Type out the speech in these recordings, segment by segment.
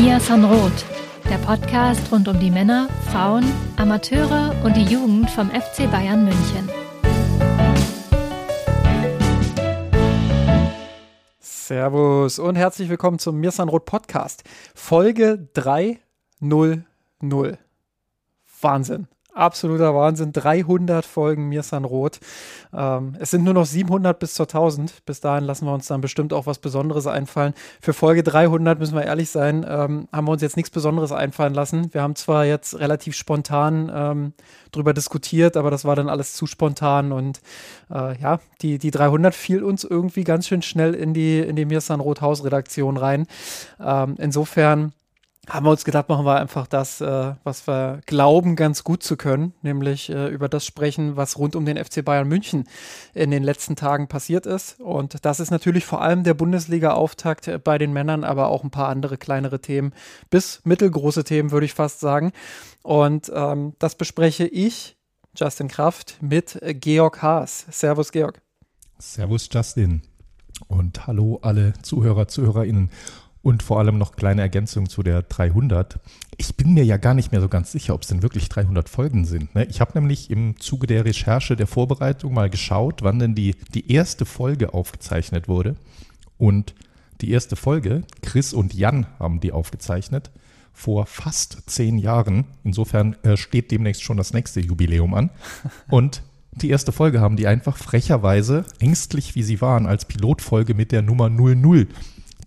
Mia Sanroth, der Podcast rund um die Männer, Frauen, Amateure und die Jugend vom FC Bayern München. Servus und herzlich willkommen zum Mir Sanroth Podcast. Folge 300. Wahnsinn absoluter Wahnsinn. 300 Folgen Mirsan Roth. Ähm, es sind nur noch 700 bis zur 1000. Bis dahin lassen wir uns dann bestimmt auch was Besonderes einfallen. Für Folge 300 müssen wir ehrlich sein, ähm, haben wir uns jetzt nichts Besonderes einfallen lassen. Wir haben zwar jetzt relativ spontan ähm, drüber diskutiert, aber das war dann alles zu spontan und äh, ja, die, die 300 fiel uns irgendwie ganz schön schnell in die, in die Mirsan Roth Hausredaktion rein. Ähm, insofern haben wir uns gedacht, machen wir einfach das, äh, was wir glauben, ganz gut zu können, nämlich äh, über das sprechen, was rund um den FC Bayern München in den letzten Tagen passiert ist. Und das ist natürlich vor allem der Bundesliga-Auftakt bei den Männern, aber auch ein paar andere kleinere Themen, bis mittelgroße Themen, würde ich fast sagen. Und ähm, das bespreche ich, Justin Kraft, mit Georg Haas. Servus, Georg. Servus, Justin. Und hallo alle Zuhörer, ZuhörerInnen. Und vor allem noch kleine Ergänzung zu der 300. Ich bin mir ja gar nicht mehr so ganz sicher, ob es denn wirklich 300 Folgen sind. Ne? Ich habe nämlich im Zuge der Recherche, der Vorbereitung mal geschaut, wann denn die, die erste Folge aufgezeichnet wurde. Und die erste Folge, Chris und Jan haben die aufgezeichnet, vor fast zehn Jahren. Insofern äh, steht demnächst schon das nächste Jubiläum an. Und die erste Folge haben die einfach frecherweise, ängstlich wie sie waren, als Pilotfolge mit der Nummer 00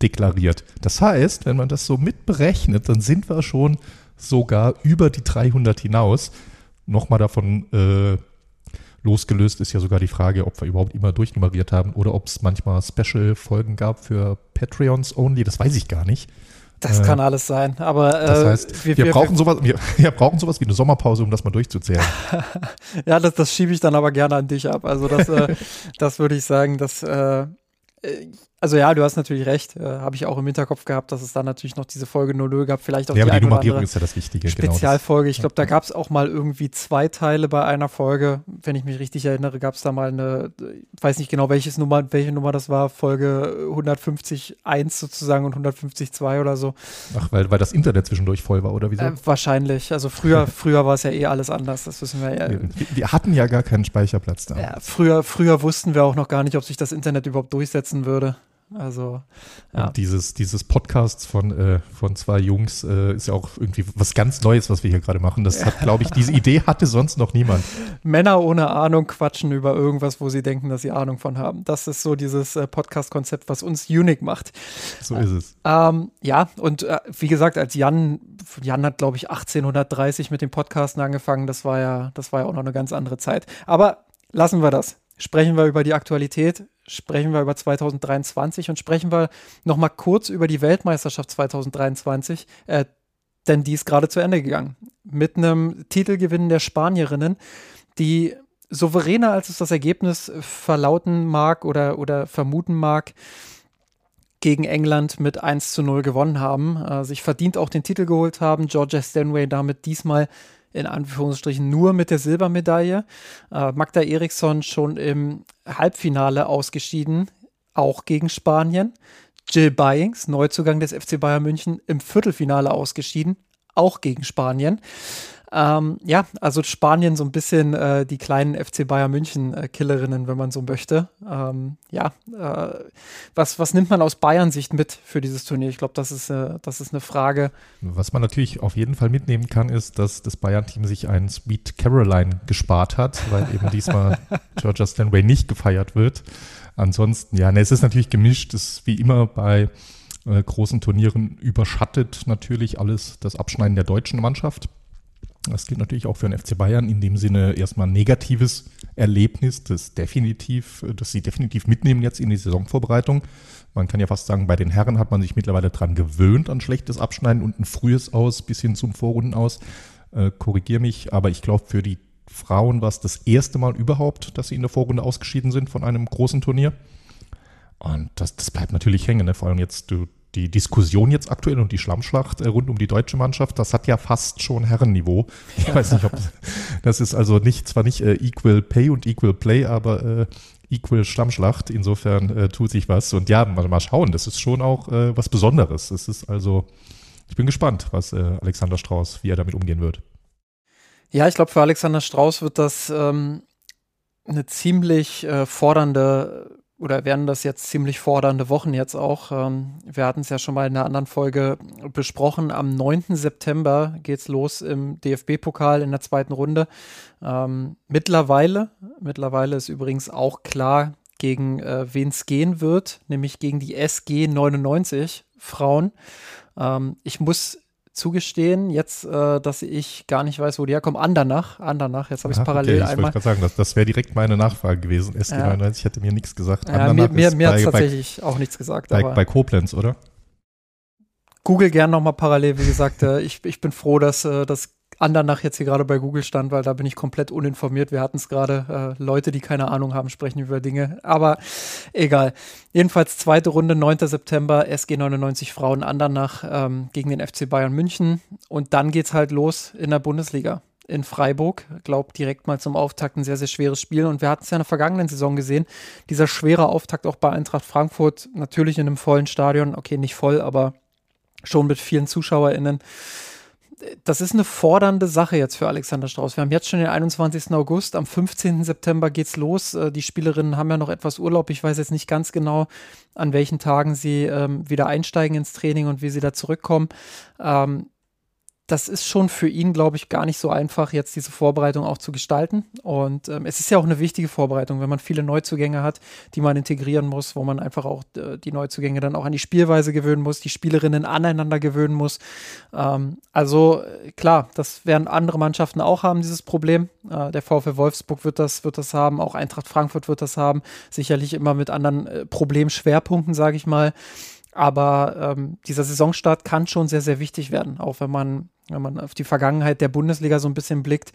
deklariert. Das heißt, wenn man das so mitberechnet, dann sind wir schon sogar über die 300 hinaus. Nochmal davon äh, losgelöst ist ja sogar die Frage, ob wir überhaupt immer durchnummeriert haben oder ob es manchmal Special-Folgen gab für Patreons only. Das weiß ich gar nicht. Das äh, kann alles sein, aber äh, das heißt, wir, wir, wir brauchen sowas, wir, wir, brauchen sowas wie eine Sommerpause, um das mal durchzuzählen. ja, das, das schiebe ich dann aber gerne an dich ab. Also das, äh, das würde ich sagen, dass äh, also ja, du hast natürlich recht. Äh, Habe ich auch im Hinterkopf gehabt, dass es dann natürlich noch diese Folge 00 gab. Vielleicht auch ja, die, aber die Nummerierung ist ja das Wichtige. Genau Spezialfolge. Genau ich glaube, da gab es auch mal irgendwie zwei Teile bei einer Folge. Wenn ich mich richtig erinnere, gab es da mal eine, ich weiß nicht genau, welches Nummer, welche Nummer das war, Folge 150.1 sozusagen und 150.2 oder so. Ach, weil, weil das Internet zwischendurch voll war, oder wieso? Äh, wahrscheinlich. Also früher, früher war es ja eh alles anders. Das wissen wir ja. Wir, wir hatten ja gar keinen Speicherplatz da. Ja, früher, früher wussten wir auch noch gar nicht, ob sich das Internet überhaupt durchsetzen würde. Also ja. Und dieses, dieses Podcasts von, äh, von zwei Jungs äh, ist ja auch irgendwie was ganz Neues, was wir hier gerade machen. Das hat, glaube ich, diese Idee hatte sonst noch niemand. Männer ohne Ahnung quatschen über irgendwas, wo sie denken, dass sie Ahnung von haben. Das ist so dieses äh, Podcast-Konzept, was uns unique macht. So ist es. Ähm, ja, und äh, wie gesagt, als Jan, Jan hat, glaube ich, 1830 mit dem Podcasten angefangen. Das war ja, das war ja auch noch eine ganz andere Zeit. Aber lassen wir das. Sprechen wir über die Aktualität sprechen wir über 2023 und sprechen wir noch mal kurz über die Weltmeisterschaft 2023, äh, denn die ist gerade zu Ende gegangen. Mit einem Titelgewinn der Spanierinnen, die souveräner als es das Ergebnis verlauten mag oder, oder vermuten mag, gegen England mit 1 zu 0 gewonnen haben, äh, sich verdient auch den Titel geholt haben. Georgia Stanway damit diesmal in Anführungsstrichen nur mit der Silbermedaille. Äh, Magda Eriksson schon im Halbfinale ausgeschieden, auch gegen Spanien. Jill Byings, Neuzugang des FC Bayern München, im Viertelfinale ausgeschieden, auch gegen Spanien. Ähm, ja, also Spanien so ein bisschen äh, die kleinen FC Bayern München äh, Killerinnen, wenn man so möchte. Ähm, ja, äh, was, was nimmt man aus Bayern Sicht mit für dieses Turnier? Ich glaube, das, ist, äh, das ist eine Frage. Was man natürlich auf jeden Fall mitnehmen kann, ist, dass das Bayern-Team sich einen Sweet Caroline gespart hat, weil eben diesmal Georgia Stanway nicht gefeiert wird. Ansonsten, ja, ne, es ist natürlich gemischt, es ist wie immer bei äh, großen Turnieren überschattet natürlich alles das Abschneiden der deutschen Mannschaft. Das gilt natürlich auch für den FC Bayern in dem Sinne erstmal ein negatives Erlebnis, das definitiv, das sie definitiv mitnehmen jetzt in die Saisonvorbereitung. Man kann ja fast sagen, bei den Herren hat man sich mittlerweile dran gewöhnt an schlechtes Abschneiden und ein frühes Aus bis hin zum Vorrunden aus. Äh, Korrigiere mich, aber ich glaube, für die Frauen war es das erste Mal überhaupt, dass sie in der Vorrunde ausgeschieden sind von einem großen Turnier. Und das, das bleibt natürlich hängen, ne? vor allem jetzt, du, die Diskussion jetzt aktuell und die Schlammschlacht äh, rund um die deutsche Mannschaft, das hat ja fast schon Herrenniveau. Ich weiß nicht, ob das ist also nicht zwar nicht äh, Equal Pay und Equal Play, aber äh, Equal Schlammschlacht. Insofern äh, tut sich was. Und ja, mal, mal schauen, das ist schon auch äh, was Besonderes. Es ist also ich bin gespannt, was äh, Alexander Strauß, wie er damit umgehen wird. Ja, ich glaube, für Alexander Strauß wird das ähm, eine ziemlich fordernde oder werden das jetzt ziemlich fordernde Wochen jetzt auch. Ähm, wir hatten es ja schon mal in einer anderen Folge besprochen. Am 9. September geht es los im DFB-Pokal in der zweiten Runde. Ähm, mittlerweile, mittlerweile ist übrigens auch klar, gegen äh, wen es gehen wird, nämlich gegen die SG 99 Frauen. Ähm, ich muss zugestehen, jetzt, äh, dass ich gar nicht weiß, wo die herkommen. Andernach, Andernach, jetzt habe ich es parallel okay, einmal. Ich wollte gerade sagen, das, das wäre direkt meine Nachfrage gewesen. SG99 ja. hätte mir nichts gesagt. Ja, mir mir, mir hat es tatsächlich auch nichts gesagt. Bei, bei Koblenz, oder? Google gern nochmal parallel, wie gesagt, äh, ich, ich bin froh, dass äh, das Andernach jetzt hier gerade bei Google stand, weil da bin ich komplett uninformiert. Wir hatten es gerade, äh, Leute, die keine Ahnung haben, sprechen über Dinge. Aber egal. Jedenfalls zweite Runde, 9. September, SG 99 Frauen Andernach ähm, gegen den FC Bayern München. Und dann geht's halt los in der Bundesliga in Freiburg. Glaubt direkt mal zum Auftakt ein sehr, sehr schweres Spiel. Und wir hatten es ja in der vergangenen Saison gesehen. Dieser schwere Auftakt auch bei Eintracht Frankfurt, natürlich in einem vollen Stadion. Okay, nicht voll, aber schon mit vielen ZuschauerInnen das ist eine fordernde Sache jetzt für Alexander Strauß. Wir haben jetzt schon den 21. August, am 15. September geht's los. Äh, die Spielerinnen haben ja noch etwas Urlaub. Ich weiß jetzt nicht ganz genau, an welchen Tagen sie ähm, wieder einsteigen ins Training und wie sie da zurückkommen. Ähm, das ist schon für ihn, glaube ich, gar nicht so einfach, jetzt diese Vorbereitung auch zu gestalten. Und ähm, es ist ja auch eine wichtige Vorbereitung, wenn man viele Neuzugänge hat, die man integrieren muss, wo man einfach auch äh, die Neuzugänge dann auch an die Spielweise gewöhnen muss, die Spielerinnen aneinander gewöhnen muss. Ähm, also äh, klar, das werden andere Mannschaften auch haben, dieses Problem. Äh, der VfL Wolfsburg wird das, wird das haben, auch Eintracht Frankfurt wird das haben, sicherlich immer mit anderen äh, Problemschwerpunkten, sage ich mal. Aber ähm, dieser Saisonstart kann schon sehr, sehr wichtig werden, auch wenn man wenn man auf die Vergangenheit der Bundesliga so ein bisschen blickt,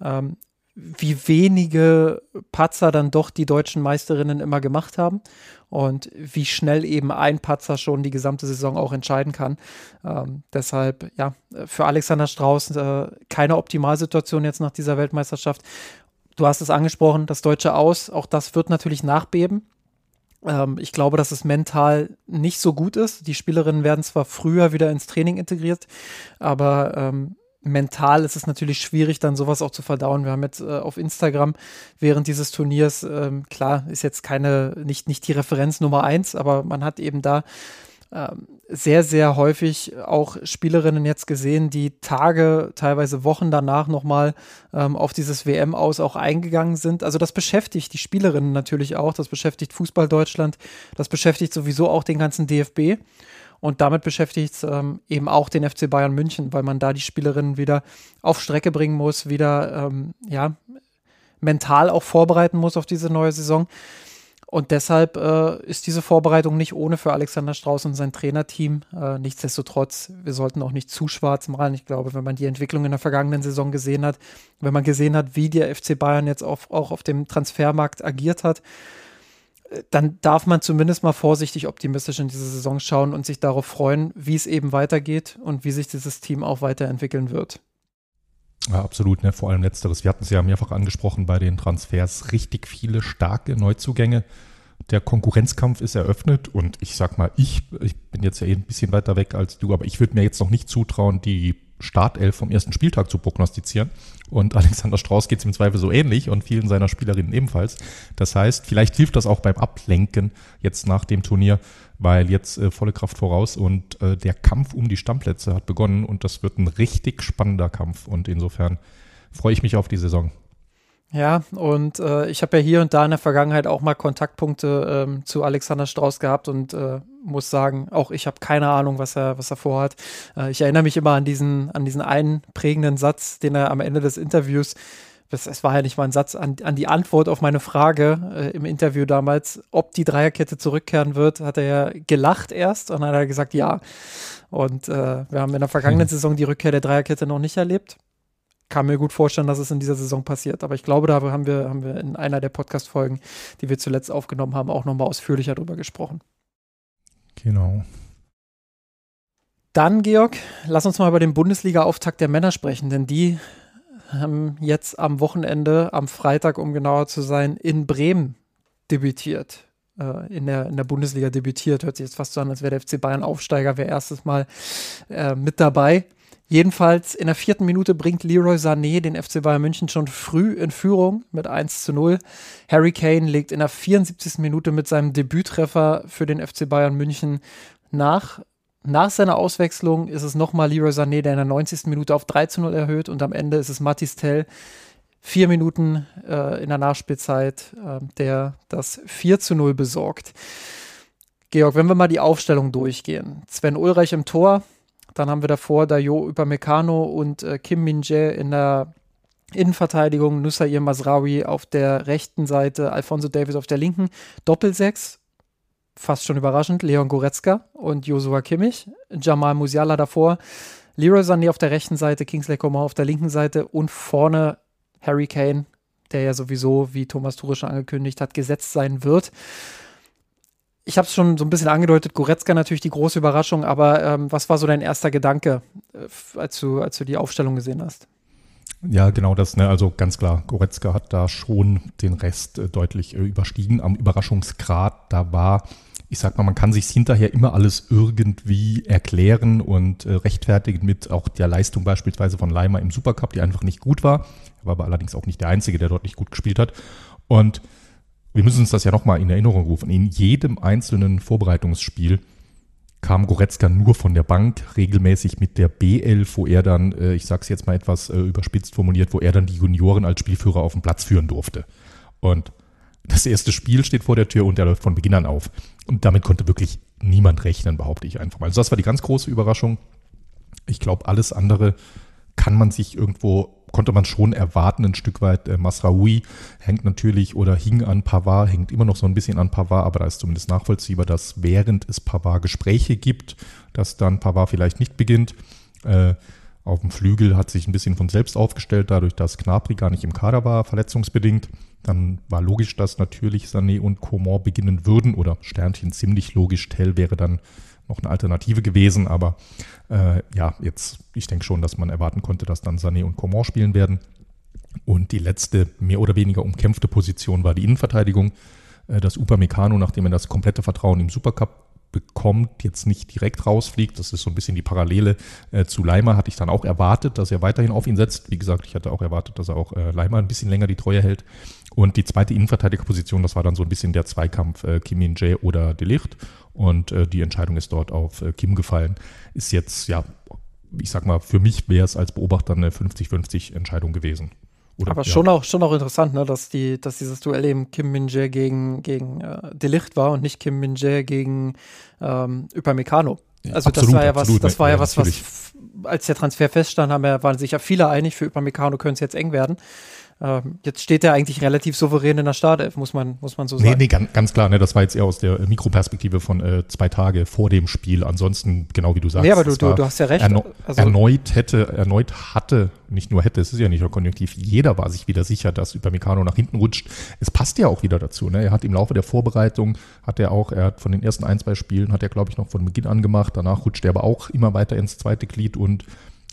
ähm, wie wenige Patzer dann doch die deutschen Meisterinnen immer gemacht haben und wie schnell eben ein Patzer schon die gesamte Saison auch entscheiden kann. Ähm, deshalb, ja, für Alexander Strauß äh, keine Optimalsituation jetzt nach dieser Weltmeisterschaft. Du hast es angesprochen, das deutsche Aus, auch das wird natürlich nachbeben. Ähm, ich glaube, dass es mental nicht so gut ist. Die Spielerinnen werden zwar früher wieder ins Training integriert, aber ähm, mental ist es natürlich schwierig, dann sowas auch zu verdauen. Wir haben jetzt äh, auf Instagram während dieses Turniers, ähm, klar, ist jetzt keine, nicht, nicht die Referenz Nummer eins, aber man hat eben da sehr, sehr häufig auch Spielerinnen jetzt gesehen, die Tage, teilweise Wochen danach nochmal ähm, auf dieses WM aus auch eingegangen sind. Also das beschäftigt die Spielerinnen natürlich auch, das beschäftigt Fußball Deutschland, das beschäftigt sowieso auch den ganzen DFB. Und damit beschäftigt es ähm, eben auch den FC Bayern München, weil man da die Spielerinnen wieder auf Strecke bringen muss, wieder ähm, ja, mental auch vorbereiten muss auf diese neue Saison. Und deshalb äh, ist diese Vorbereitung nicht ohne für Alexander Strauß und sein Trainerteam. Äh, nichtsdestotrotz, wir sollten auch nicht zu schwarz malen. Ich glaube, wenn man die Entwicklung in der vergangenen Saison gesehen hat, wenn man gesehen hat, wie der FC Bayern jetzt auf, auch auf dem Transfermarkt agiert hat, äh, dann darf man zumindest mal vorsichtig optimistisch in diese Saison schauen und sich darauf freuen, wie es eben weitergeht und wie sich dieses Team auch weiterentwickeln wird. Ja, absolut, ne? vor allem letzteres. Wir hatten es ja mehrfach angesprochen bei den Transfers. Richtig viele starke Neuzugänge. Der Konkurrenzkampf ist eröffnet und ich sag mal, ich, ich bin jetzt ja eh ein bisschen weiter weg als du, aber ich würde mir jetzt noch nicht zutrauen, die Startelf vom ersten Spieltag zu prognostizieren. Und Alexander Strauß geht es im Zweifel so ähnlich und vielen seiner Spielerinnen ebenfalls. Das heißt, vielleicht hilft das auch beim Ablenken jetzt nach dem Turnier, weil jetzt äh, volle Kraft voraus und äh, der Kampf um die Stammplätze hat begonnen und das wird ein richtig spannender Kampf und insofern freue ich mich auf die Saison. Ja, und äh, ich habe ja hier und da in der Vergangenheit auch mal Kontaktpunkte ähm, zu Alexander Strauß gehabt und äh, muss sagen, auch ich habe keine Ahnung, was er, was er vorhat. Äh, ich erinnere mich immer an diesen, an diesen einen prägenden Satz, den er am Ende des Interviews, es war ja nicht mal ein Satz, an, an die Antwort auf meine Frage äh, im Interview damals, ob die Dreierkette zurückkehren wird, hat er ja gelacht erst und dann hat er gesagt, ja. Und äh, wir haben in der vergangenen hm. Saison die Rückkehr der Dreierkette noch nicht erlebt kann mir gut vorstellen, dass es in dieser Saison passiert. Aber ich glaube, da haben wir, haben wir in einer der Podcast-Folgen, die wir zuletzt aufgenommen haben, auch nochmal ausführlicher drüber gesprochen. Genau. Dann, Georg, lass uns mal über den Bundesliga-Auftakt der Männer sprechen, denn die haben jetzt am Wochenende, am Freitag, um genauer zu sein, in Bremen debütiert. äh, in, der, in der Bundesliga debütiert. Hört sich jetzt fast so an, als wäre der FC Bayern Aufsteiger, wäre erstes Mal äh, mit dabei. Jedenfalls in der vierten Minute bringt Leroy Sané den FC Bayern München schon früh in Führung mit 1 zu 0. Harry Kane legt in der 74. Minute mit seinem Debüttreffer für den FC Bayern München nach. Nach seiner Auswechslung ist es nochmal Leroy Sané, der in der 90. Minute auf 3 zu 0 erhöht und am Ende ist es Matis Tell, vier Minuten äh, in der Nachspielzeit, äh, der das 4 zu 0 besorgt. Georg, wenn wir mal die Aufstellung durchgehen. Sven Ulreich im Tor, dann haben wir davor Dayo Upamecano und äh, Kim Min-jae in der Innenverteidigung, Nussair Masraoui auf der rechten Seite, Alfonso Davis auf der linken. Doppelsechs, fast schon überraschend, Leon Goretzka und Joshua Kimmich. Jamal Musiala davor, Leroy Sané auf der rechten Seite, Kingsley Coman auf der linken Seite und vorne Harry Kane, der ja sowieso, wie Thomas Tuchel schon angekündigt hat, gesetzt sein wird ich habe es schon so ein bisschen angedeutet, Goretzka natürlich die große Überraschung, aber ähm, was war so dein erster Gedanke, äh, als, du, als du die Aufstellung gesehen hast? Ja, genau das. Ne? Also ganz klar, Goretzka hat da schon den Rest äh, deutlich äh, überstiegen am Überraschungsgrad. Da war, ich sag mal, man kann sich hinterher immer alles irgendwie erklären und äh, rechtfertigen mit auch der Leistung beispielsweise von Leimer im Supercup, die einfach nicht gut war. Er war aber allerdings auch nicht der Einzige, der dort nicht gut gespielt hat. Und wir müssen uns das ja nochmal in Erinnerung rufen. In jedem einzelnen Vorbereitungsspiel kam Goretzka nur von der Bank, regelmäßig mit der B11, wo er dann, äh, ich sag's jetzt mal etwas äh, überspitzt formuliert, wo er dann die Junioren als Spielführer auf den Platz führen durfte. Und das erste Spiel steht vor der Tür und er läuft von Beginn an auf. Und damit konnte wirklich niemand rechnen, behaupte ich einfach mal. Also das war die ganz große Überraschung. Ich glaube, alles andere kann man sich irgendwo konnte man schon erwarten, ein Stück weit. Äh, Masraoui hängt natürlich oder hing an Pavard, hängt immer noch so ein bisschen an Pavard, aber da ist zumindest nachvollziehbar, dass während es Pavard Gespräche gibt, dass dann Pavard vielleicht nicht beginnt. Äh, auf dem Flügel hat sich ein bisschen von selbst aufgestellt, dadurch, dass Knapri gar nicht im Kader war, verletzungsbedingt. Dann war logisch, dass natürlich Sané und Coman beginnen würden oder Sternchen ziemlich logisch. Tell wäre dann noch eine Alternative gewesen, aber äh, ja, jetzt, ich denke schon, dass man erwarten konnte, dass dann Sané und Coman spielen werden. Und die letzte mehr oder weniger umkämpfte Position war die Innenverteidigung. Äh, dass Upamecano, nachdem er das komplette Vertrauen im Supercup bekommt, jetzt nicht direkt rausfliegt. Das ist so ein bisschen die Parallele äh, zu Leimer. Hatte ich dann auch erwartet, dass er weiterhin auf ihn setzt. Wie gesagt, ich hatte auch erwartet, dass er auch äh, Leimer ein bisschen länger die Treue hält. Und die zweite Innenverteidigerposition, das war dann so ein bisschen der Zweikampf äh, Kim Min-jae oder Delicht. Und äh, die Entscheidung ist dort auf äh, Kim gefallen. Ist jetzt, ja, ich sag mal, für mich wäre es als Beobachter eine 50-50 Entscheidung gewesen. Oder, Aber ja. schon, auch, schon auch interessant, ne, dass, die, dass dieses Duell eben Kim Min-jae gegen, gegen äh, Delicht war und nicht Kim Min-jae gegen ähm, Upamecano. Also absolut, das war ja was, das war ja, ja was, was als der Transfer feststand, haben wir, waren sich ja viele einig, für Upamecano könnte es jetzt eng werden. Ähm, jetzt steht er eigentlich relativ souverän in der Startelf, muss man, muss man so sagen. Nee, nee, ganz, ganz klar. Ne, das war jetzt eher aus der Mikroperspektive von äh, zwei Tage vor dem Spiel. Ansonsten, genau wie du sagst. Nee, aber du, du, du hast ja recht. Erno also, erneut hätte, erneut hatte, nicht nur hätte, es ist ja nicht nur konjunktiv, jeder war sich wieder sicher, dass Upamecano nach hinten rutscht. Es passt ja auch wieder dazu. Ne? Er hat im Laufe der Vorbereitung, hat er auch, er hat von den ersten ein, zwei Spielen, hat er glaube ich noch von Beginn an gemacht. Danach rutscht er aber auch immer weiter ins zweite Glied und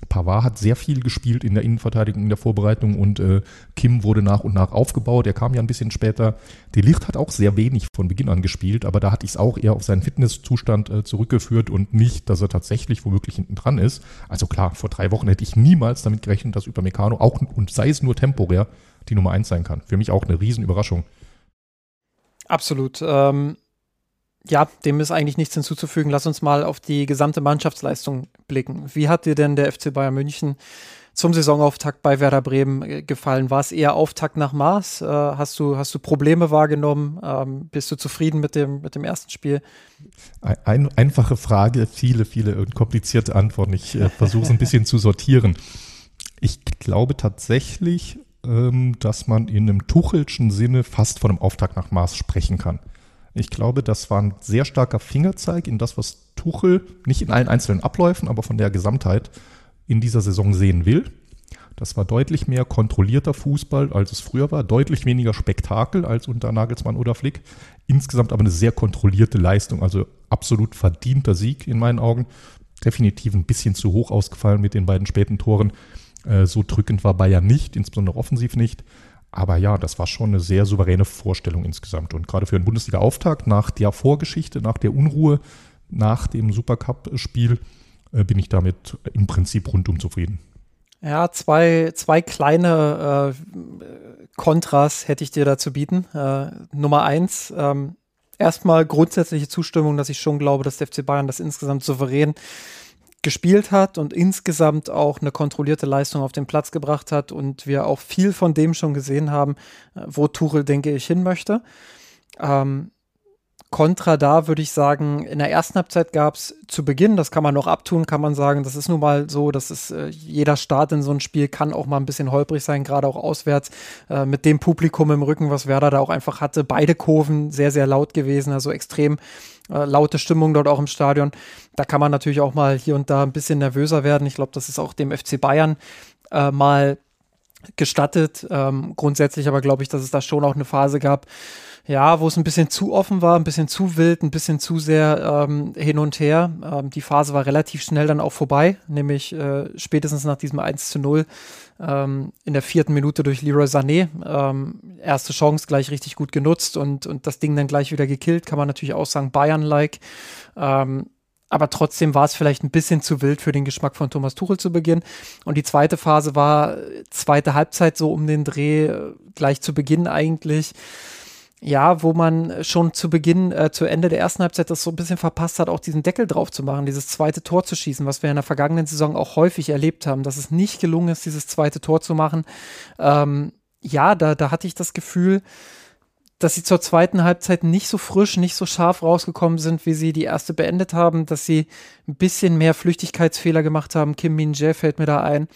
Pavard hat sehr viel gespielt in der Innenverteidigung, in der Vorbereitung und äh, Kim wurde nach und nach aufgebaut. Er kam ja ein bisschen später. De Licht hat auch sehr wenig von Beginn an gespielt, aber da hatte ich es auch eher auf seinen Fitnesszustand äh, zurückgeführt und nicht, dass er tatsächlich womöglich hinten dran ist. Also klar, vor drei Wochen hätte ich niemals damit gerechnet, dass Upamecano auch und sei es nur temporär die Nummer eins sein kann. Für mich auch eine Riesenüberraschung. Absolut. Ähm ja, dem ist eigentlich nichts hinzuzufügen. Lass uns mal auf die gesamte Mannschaftsleistung blicken. Wie hat dir denn der FC Bayern München zum Saisonauftakt bei Werder Bremen äh, gefallen? War es eher Auftakt nach Maß? Äh, hast, du, hast du Probleme wahrgenommen? Ähm, bist du zufrieden mit dem, mit dem ersten Spiel? Ein, einfache Frage, viele, viele komplizierte Antworten. Ich äh, versuche es ein bisschen zu sortieren. Ich glaube tatsächlich, ähm, dass man in einem Tuchelschen Sinne fast von einem Auftakt nach Maß sprechen kann. Ich glaube, das war ein sehr starker Fingerzeig in das, was Tuchel nicht in allen einzelnen Abläufen, aber von der Gesamtheit in dieser Saison sehen will. Das war deutlich mehr kontrollierter Fußball, als es früher war, deutlich weniger Spektakel als unter Nagelsmann oder Flick. Insgesamt aber eine sehr kontrollierte Leistung, also absolut verdienter Sieg in meinen Augen. Definitiv ein bisschen zu hoch ausgefallen mit den beiden späten Toren. Äh, so drückend war Bayern nicht, insbesondere offensiv nicht. Aber ja, das war schon eine sehr souveräne Vorstellung insgesamt. Und gerade für einen Bundesliga-Auftakt nach der Vorgeschichte, nach der Unruhe, nach dem Supercup-Spiel, äh, bin ich damit im Prinzip rundum zufrieden. Ja, zwei, zwei kleine äh, Kontras hätte ich dir da zu bieten. Äh, Nummer eins, ähm, erstmal grundsätzliche Zustimmung, dass ich schon glaube, dass der FC Bayern das insgesamt souverän gespielt hat und insgesamt auch eine kontrollierte Leistung auf den Platz gebracht hat und wir auch viel von dem schon gesehen haben, äh, wo Tuchel, denke ich, hin möchte. Ähm, Kontra da würde ich sagen, in der ersten Halbzeit gab es zu Beginn, das kann man noch abtun, kann man sagen, das ist nun mal so, dass es äh, jeder Start in so ein Spiel kann auch mal ein bisschen holprig sein, gerade auch auswärts äh, mit dem Publikum im Rücken, was Werder da auch einfach hatte. Beide Kurven sehr, sehr laut gewesen, also extrem äh, laute Stimmung dort auch im Stadion. Da kann man natürlich auch mal hier und da ein bisschen nervöser werden. Ich glaube, das ist auch dem FC Bayern äh, mal gestattet. Ähm, grundsätzlich aber glaube ich, dass es da schon auch eine Phase gab, ja, wo es ein bisschen zu offen war, ein bisschen zu wild, ein bisschen zu sehr ähm, hin und her. Ähm, die Phase war relativ schnell dann auch vorbei, nämlich äh, spätestens nach diesem 1 zu 0 ähm, in der vierten Minute durch Leroy Sané. Ähm, erste Chance gleich richtig gut genutzt und, und das Ding dann gleich wieder gekillt, kann man natürlich auch sagen, Bayern-like. Ähm, aber trotzdem war es vielleicht ein bisschen zu wild für den Geschmack von Thomas Tuchel zu Beginn. Und die zweite Phase war zweite Halbzeit so um den Dreh, äh, gleich zu Beginn eigentlich ja, wo man schon zu Beginn, äh, zu Ende der ersten Halbzeit das so ein bisschen verpasst hat, auch diesen Deckel drauf zu machen, dieses zweite Tor zu schießen, was wir in der vergangenen Saison auch häufig erlebt haben, dass es nicht gelungen ist, dieses zweite Tor zu machen. Ähm, ja, da, da hatte ich das Gefühl, dass sie zur zweiten Halbzeit nicht so frisch, nicht so scharf rausgekommen sind, wie sie die erste beendet haben, dass sie ein bisschen mehr Flüchtigkeitsfehler gemacht haben. Kim Min Jae fällt mir da ein,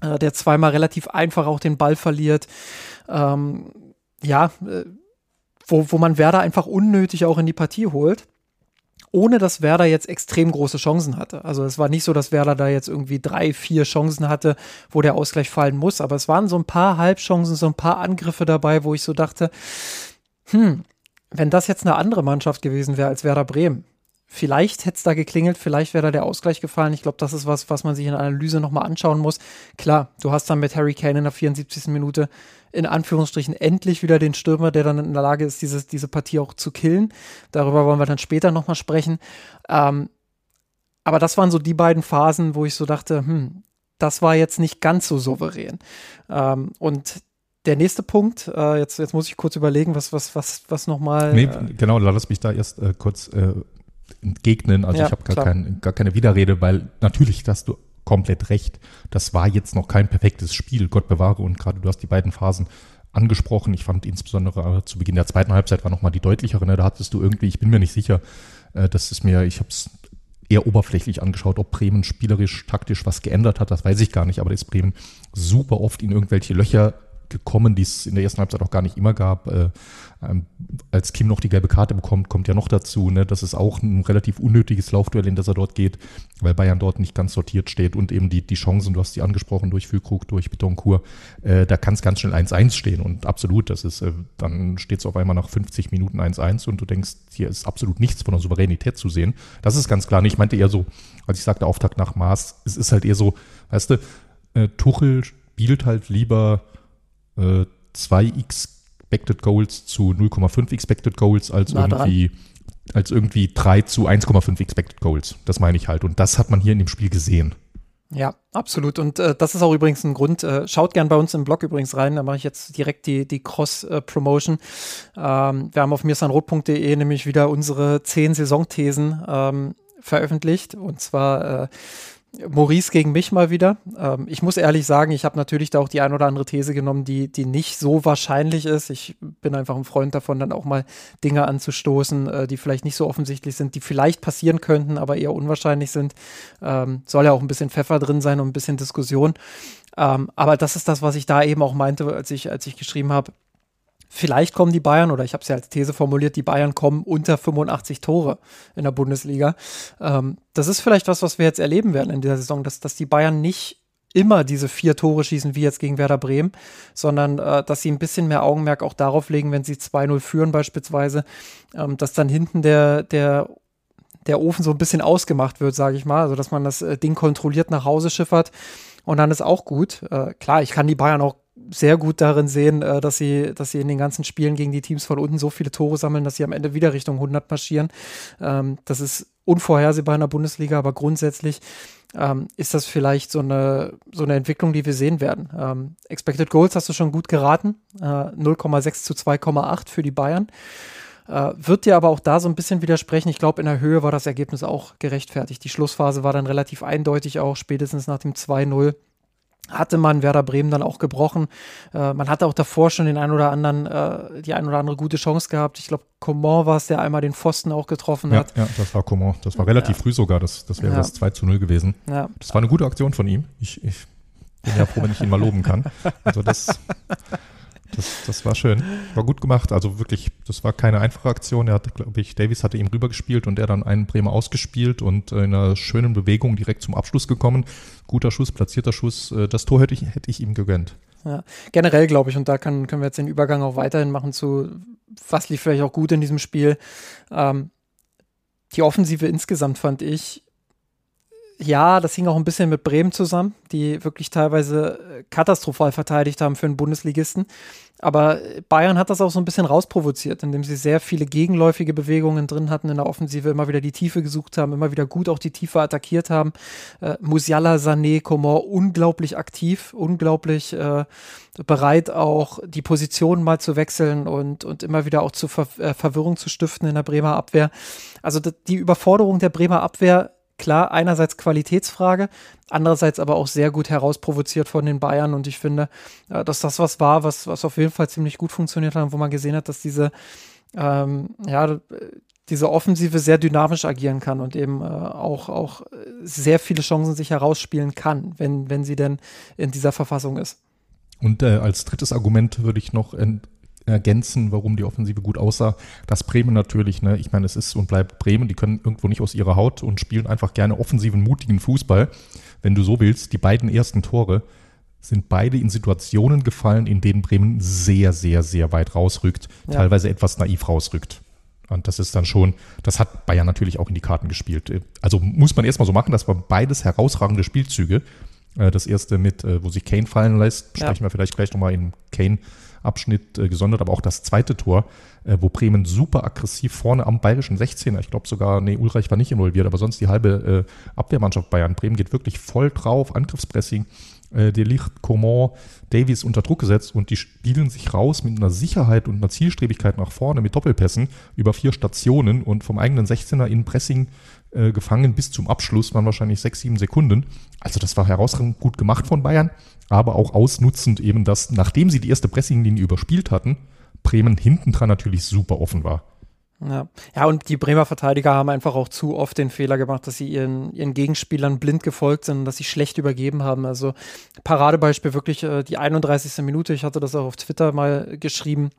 äh, der zweimal relativ einfach auch den Ball verliert. Ähm, ja, äh, wo, wo man Werder einfach unnötig auch in die Partie holt ohne dass Werder jetzt extrem große Chancen hatte. Also es war nicht so, dass Werder da jetzt irgendwie drei, vier Chancen hatte, wo der Ausgleich fallen muss, aber es waren so ein paar Halbchancen, so ein paar Angriffe dabei, wo ich so dachte, hm, wenn das jetzt eine andere Mannschaft gewesen wäre als Werder Bremen, vielleicht hätte es da geklingelt, vielleicht wäre da der Ausgleich gefallen. Ich glaube, das ist was, was man sich in der Analyse nochmal anschauen muss. Klar, du hast dann mit Harry Kane in der 74. Minute in Anführungsstrichen endlich wieder den Stürmer, der dann in der Lage ist, dieses, diese Partie auch zu killen. Darüber wollen wir dann später nochmal sprechen. Ähm, aber das waren so die beiden Phasen, wo ich so dachte, hm, das war jetzt nicht ganz so souverän. Ähm, und der nächste Punkt, äh, jetzt, jetzt muss ich kurz überlegen, was, was, was, was nochmal. Nee, äh, genau, lass mich da erst äh, kurz äh, entgegnen. Also ja, ich habe gar, kein, gar keine Widerrede, weil natürlich, dass du komplett recht. Das war jetzt noch kein perfektes Spiel, Gott bewahre. Und gerade du hast die beiden Phasen angesprochen. Ich fand insbesondere zu Beginn der zweiten Halbzeit war nochmal die deutlichere. Ne? Da hattest du irgendwie, ich bin mir nicht sicher, äh, das ist mir, ich habe es eher oberflächlich angeschaut, ob Bremen spielerisch, taktisch was geändert hat, das weiß ich gar nicht, aber da ist Bremen super oft in irgendwelche Löcher gekommen, die es in der ersten Halbzeit auch gar nicht immer gab. Äh, ähm, als Kim noch die gelbe Karte bekommt, kommt ja noch dazu, ne, das ist auch ein relativ unnötiges Laufduell, in das er dort geht, weil Bayern dort nicht ganz sortiert steht und eben die, die Chancen, du hast sie angesprochen, durch Füllkrug, durch Betonkur, äh, da kann es ganz schnell 1-1 stehen und absolut, das ist, äh, dann steht es auf einmal nach 50 Minuten 1-1 und du denkst, hier ist absolut nichts von der Souveränität zu sehen. Das ist ganz klar. Ich meinte eher so, als ich sagte Auftakt nach Maß, es ist halt eher so, weißt du, äh, Tuchel spielt halt lieber äh, 2 Expected Goals zu 0,5 Expected Goals als Na irgendwie als irgendwie 3 zu 1,5 Expected Goals. Das meine ich halt. Und das hat man hier in dem Spiel gesehen. Ja, absolut. Und äh, das ist auch übrigens ein Grund. Äh, schaut gern bei uns im Blog übrigens rein. Da mache ich jetzt direkt die, die Cross-Promotion. Ähm, wir haben auf mirsanrot.de nämlich wieder unsere zehn Saisonthesen ähm, veröffentlicht. Und zwar äh, Maurice gegen mich mal wieder. Ähm, ich muss ehrlich sagen, ich habe natürlich da auch die ein oder andere These genommen, die, die nicht so wahrscheinlich ist. Ich bin einfach ein Freund davon, dann auch mal Dinge anzustoßen, äh, die vielleicht nicht so offensichtlich sind, die vielleicht passieren könnten, aber eher unwahrscheinlich sind. Ähm, soll ja auch ein bisschen Pfeffer drin sein und ein bisschen Diskussion. Ähm, aber das ist das, was ich da eben auch meinte, als ich, als ich geschrieben habe, Vielleicht kommen die Bayern, oder ich habe es ja als These formuliert, die Bayern kommen unter 85 Tore in der Bundesliga. Ähm, das ist vielleicht was, was wir jetzt erleben werden in dieser Saison, dass, dass die Bayern nicht immer diese vier Tore schießen wie jetzt gegen Werder Bremen, sondern äh, dass sie ein bisschen mehr Augenmerk auch darauf legen, wenn sie 2-0 führen beispielsweise, ähm, dass dann hinten der, der, der Ofen so ein bisschen ausgemacht wird, sage ich mal, also dass man das äh, Ding kontrolliert nach Hause schiffert und dann ist auch gut. Äh, klar, ich kann die Bayern auch sehr gut darin sehen, äh, dass sie, dass sie in den ganzen Spielen gegen die Teams von unten so viele Tore sammeln, dass sie am Ende wieder Richtung 100 marschieren. Ähm, das ist unvorhersehbar in der Bundesliga, aber grundsätzlich ähm, ist das vielleicht so eine, so eine Entwicklung, die wir sehen werden. Ähm, Expected Goals hast du schon gut geraten, äh, 0,6 zu 2,8 für die Bayern. Äh, wird dir aber auch da so ein bisschen widersprechen. Ich glaube, in der Höhe war das Ergebnis auch gerechtfertigt. Die Schlussphase war dann relativ eindeutig auch, spätestens nach dem 2-0 hatte man Werder Bremen dann auch gebrochen. Äh, man hatte auch davor schon den ein oder anderen, äh, die ein oder andere gute Chance gehabt. Ich glaube, Coman war es, der einmal den Pfosten auch getroffen ja, hat. Ja, das war Coman. Das war relativ ja. früh sogar. Das, das wäre ja. das 2 zu 0 gewesen. Ja. Das war eine gute Aktion von ihm. Ich, ich bin ja froh, wenn ich ihn mal loben kann. Also das, das, das war schön. War gut gemacht. Also wirklich, das war keine einfache Aktion. Er hatte, glaube ich, Davies hatte ihm rübergespielt und er dann einen Bremer ausgespielt und in einer schönen Bewegung direkt zum Abschluss gekommen. Guter Schuss, platzierter Schuss. Äh, das Tor hätte ich, hätte ich ihm gegönnt. Ja, generell glaube ich, und da kann, können wir jetzt den Übergang auch weiterhin machen zu, was lief vielleicht auch gut in diesem Spiel. Ähm, die Offensive insgesamt fand ich ja, das hing auch ein bisschen mit Bremen zusammen, die wirklich teilweise äh, katastrophal verteidigt haben für einen Bundesligisten. Aber Bayern hat das auch so ein bisschen rausprovoziert, indem sie sehr viele gegenläufige Bewegungen drin hatten in der Offensive, immer wieder die Tiefe gesucht haben, immer wieder gut auch die Tiefe attackiert haben. Äh, Musiala, Sané, Coman unglaublich aktiv, unglaublich äh, bereit auch die Position mal zu wechseln und, und immer wieder auch zu Ver äh, Verwirrung zu stiften in der Bremer Abwehr. Also die Überforderung der Bremer Abwehr klar, einerseits Qualitätsfrage, andererseits aber auch sehr gut herausprovoziert von den Bayern. Und ich finde, äh, dass das was war, was, was auf jeden Fall ziemlich gut funktioniert hat, wo man gesehen hat, dass diese, ähm, ja, diese Offensive sehr dynamisch agieren kann und eben äh, auch, auch sehr viele Chancen sich herausspielen kann, wenn, wenn sie denn in dieser Verfassung ist. Und äh, als drittes Argument würde ich noch ergänzen, warum die Offensive gut aussah. Das Bremen natürlich, ne? ich meine, es ist und bleibt Bremen, die können irgendwo nicht aus ihrer Haut und spielen einfach gerne offensiven, mutigen Fußball. Wenn du so willst, die beiden ersten Tore sind beide in Situationen gefallen, in denen Bremen sehr, sehr, sehr weit rausrückt, ja. teilweise etwas naiv rausrückt. Und das ist dann schon, das hat Bayern natürlich auch in die Karten gespielt. Also muss man erstmal so machen, das war beides herausragende Spielzüge. Äh, das erste mit, äh, wo sich Kane fallen lässt, sprechen ja. wir vielleicht gleich nochmal in Kane Abschnitt äh, gesondert, aber auch das zweite Tor, äh, wo Bremen super aggressiv vorne am bayerischen 16er, ich glaube sogar, nee, Ulreich war nicht involviert, aber sonst die halbe äh, Abwehrmannschaft Bayern. Bremen geht wirklich voll drauf, Angriffspressing. Äh, der Licht, Coman, Davies unter Druck gesetzt und die spielen sich raus mit einer Sicherheit und einer Zielstrebigkeit nach vorne mit Doppelpässen über vier Stationen und vom eigenen 16er in Pressing äh, gefangen bis zum Abschluss waren wahrscheinlich sechs, sieben Sekunden. Also das war herausragend gut gemacht von Bayern aber auch ausnutzend eben, dass nachdem sie die erste Pressinglinie überspielt hatten, Bremen hinten dran natürlich super offen war. Ja. ja, und die Bremer Verteidiger haben einfach auch zu oft den Fehler gemacht, dass sie ihren, ihren Gegenspielern blind gefolgt sind und dass sie schlecht übergeben haben. Also Paradebeispiel wirklich äh, die 31. Minute, ich hatte das auch auf Twitter mal geschrieben.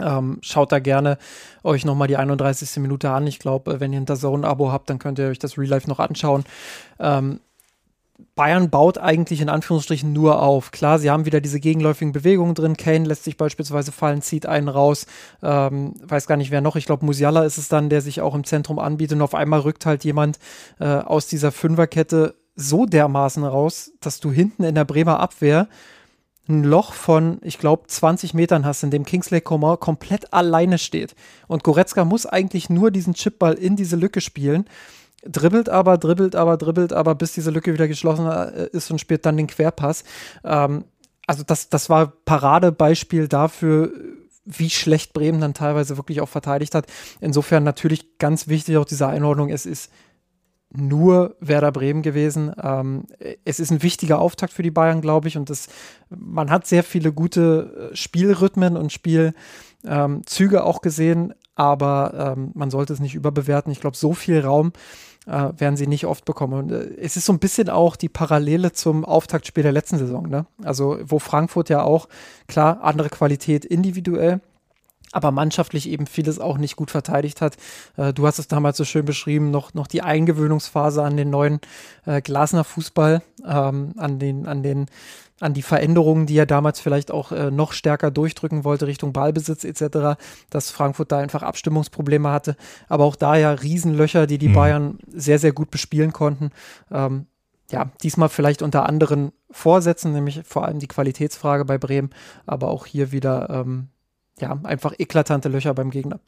Ähm, schaut da gerne euch nochmal die 31. Minute an. Ich glaube, wenn ihr ein Zone-Abo habt, dann könnt ihr euch das Real Life noch anschauen. Ähm, Bayern baut eigentlich in Anführungsstrichen nur auf. Klar, sie haben wieder diese gegenläufigen Bewegungen drin. Kane lässt sich beispielsweise fallen, zieht einen raus. Ähm, weiß gar nicht, wer noch. Ich glaube, Musiala ist es dann, der sich auch im Zentrum anbietet. Und auf einmal rückt halt jemand äh, aus dieser Fünferkette so dermaßen raus, dass du hinten in der Bremer Abwehr ein Loch von, ich glaube, 20 Metern hast, in dem Kingsley Coman komplett alleine steht. Und Goretzka muss eigentlich nur diesen Chipball in diese Lücke spielen dribbelt aber, dribbelt aber, dribbelt aber, bis diese Lücke wieder geschlossen äh, ist und spielt dann den Querpass. Ähm, also das, das war Paradebeispiel dafür, wie schlecht Bremen dann teilweise wirklich auch verteidigt hat. Insofern natürlich ganz wichtig auch diese Einordnung, es ist nur Werder Bremen gewesen. Ähm, es ist ein wichtiger Auftakt für die Bayern, glaube ich, und das, man hat sehr viele gute äh, Spielrhythmen und Spielzüge ähm, auch gesehen, aber ähm, man sollte es nicht überbewerten. Ich glaube, so viel Raum äh, werden sie nicht oft bekommen. Und äh, es ist so ein bisschen auch die Parallele zum Auftaktspiel der letzten Saison. Ne? Also wo Frankfurt ja auch, klar, andere Qualität individuell, aber mannschaftlich eben vieles auch nicht gut verteidigt hat. Äh, du hast es damals so schön beschrieben, noch, noch die Eingewöhnungsphase an den neuen äh, Glasner Fußball, ähm, an den, an den an die Veränderungen, die er damals vielleicht auch äh, noch stärker durchdrücken wollte Richtung Ballbesitz etc., dass Frankfurt da einfach Abstimmungsprobleme hatte. Aber auch da ja Riesenlöcher, die die mhm. Bayern sehr, sehr gut bespielen konnten. Ähm, ja, diesmal vielleicht unter anderen Vorsätzen, nämlich vor allem die Qualitätsfrage bei Bremen, aber auch hier wieder ähm, ja, einfach eklatante Löcher beim Gegner.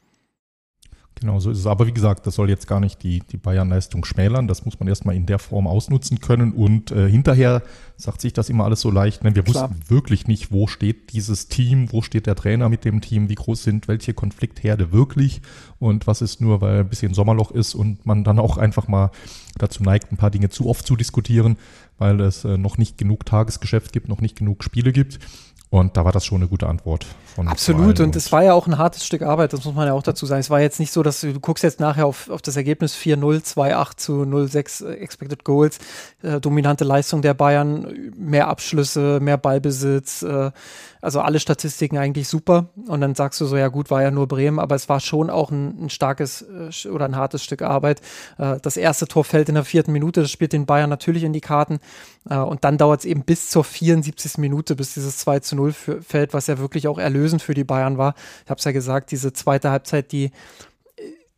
Genau, so ist es. Aber wie gesagt, das soll jetzt gar nicht die, die Bayern-Leistung schmälern. Das muss man erstmal in der Form ausnutzen können. Und äh, hinterher sagt sich das immer alles so leicht. Ne? Wir Klar. wussten wirklich nicht, wo steht dieses Team, wo steht der Trainer mit dem Team, wie groß sind welche Konfliktherde wirklich und was ist nur, weil ein bisschen Sommerloch ist und man dann auch einfach mal dazu neigt, ein paar Dinge zu oft zu diskutieren, weil es äh, noch nicht genug Tagesgeschäft gibt, noch nicht genug Spiele gibt. Und da war das schon eine gute Antwort von Absolut, und es war ja auch ein hartes Stück Arbeit, das muss man ja auch dazu sagen. Es war jetzt nicht so, dass du, du guckst jetzt nachher auf, auf das Ergebnis 4-0, 2-8 zu 0-6 äh, Expected Goals, äh, dominante Leistung der Bayern, mehr Abschlüsse, mehr Ballbesitz, äh, also alle Statistiken eigentlich super. Und dann sagst du so, ja gut, war ja nur Bremen, aber es war schon auch ein, ein starkes äh, oder ein hartes Stück Arbeit. Äh, das erste Tor fällt in der vierten Minute, das spielt den Bayern natürlich in die Karten. Äh, und dann dauert es eben bis zur 74. Minute, bis dieses 2 zu 0 fällt, was ja wirklich auch erlösend für die Bayern war. Ich habe es ja gesagt, diese zweite Halbzeit, die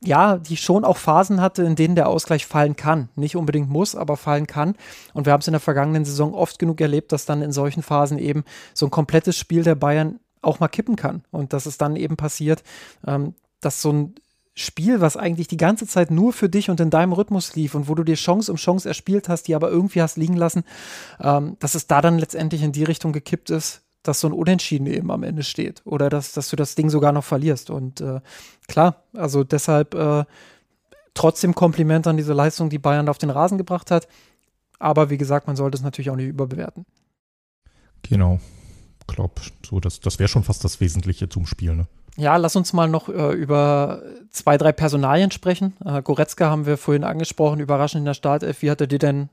ja, die schon auch Phasen hatte, in denen der Ausgleich fallen kann. Nicht unbedingt muss, aber fallen kann. Und wir haben es in der vergangenen Saison oft genug erlebt, dass dann in solchen Phasen eben so ein komplettes Spiel der Bayern auch mal kippen kann. Und dass es dann eben passiert, ähm, dass so ein Spiel, was eigentlich die ganze Zeit nur für dich und in deinem Rhythmus lief und wo du dir Chance um Chance erspielt hast, die aber irgendwie hast liegen lassen, ähm, dass es da dann letztendlich in die Richtung gekippt ist, dass so ein Unentschieden eben am Ende steht oder dass, dass du das Ding sogar noch verlierst. Und äh, klar, also deshalb äh, trotzdem Kompliment an diese Leistung, die Bayern auf den Rasen gebracht hat. Aber wie gesagt, man sollte es natürlich auch nicht überbewerten. Genau. Glaube, so, das, das wäre schon fast das Wesentliche zum Spiel. Ne? Ja, lass uns mal noch äh, über zwei, drei Personalien sprechen. Äh, Goretzka haben wir vorhin angesprochen, überraschend in der Startelf. Wie hat er dir denn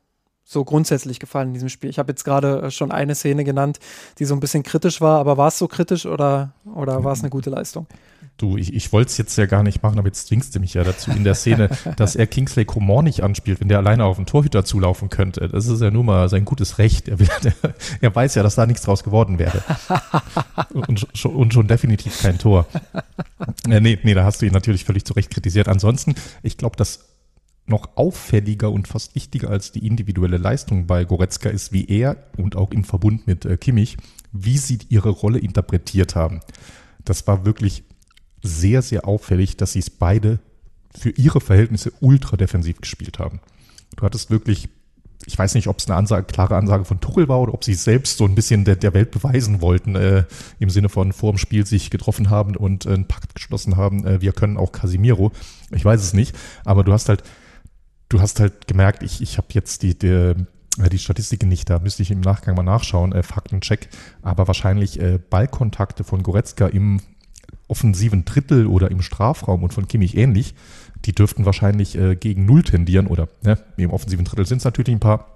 so grundsätzlich gefallen in diesem Spiel? Ich habe jetzt gerade äh, schon eine Szene genannt, die so ein bisschen kritisch war, aber war es so kritisch oder, oder war es eine gute Leistung? Du, ich, ich wollte es jetzt ja gar nicht machen, aber jetzt zwingst du mich ja dazu in der Szene, dass er Kingsley Coman nicht anspielt, wenn der alleine auf den Torhüter zulaufen könnte. Das ist ja nun mal sein gutes Recht. Er, will, er weiß ja, dass da nichts draus geworden wäre. Und, und schon definitiv kein Tor. Äh, nee, nee, da hast du ihn natürlich völlig zu Recht kritisiert. Ansonsten, ich glaube, dass noch auffälliger und fast wichtiger als die individuelle Leistung bei Goretzka ist, wie er und auch im Verbund mit äh, Kimmich, wie sie ihre Rolle interpretiert haben. Das war wirklich sehr, sehr auffällig, dass sie es beide für ihre Verhältnisse ultra defensiv gespielt haben. Du hattest wirklich, ich weiß nicht, ob es eine Ansage, klare Ansage von Tuchel war oder ob sie selbst so ein bisschen der, der Welt beweisen wollten, äh, im Sinne von vor dem Spiel sich getroffen haben und äh, einen Pakt geschlossen haben, äh, wir können auch Casimiro. Ich weiß es nicht, aber du hast halt du hast halt gemerkt, ich, ich habe jetzt die, die, äh, die Statistiken nicht, da müsste ich im Nachgang mal nachschauen, äh, Faktencheck, aber wahrscheinlich äh, Ballkontakte von Goretzka im offensiven Drittel oder im Strafraum und von Kimmich ähnlich, die dürften wahrscheinlich äh, gegen Null tendieren oder ne, im offensiven Drittel sind es natürlich ein paar.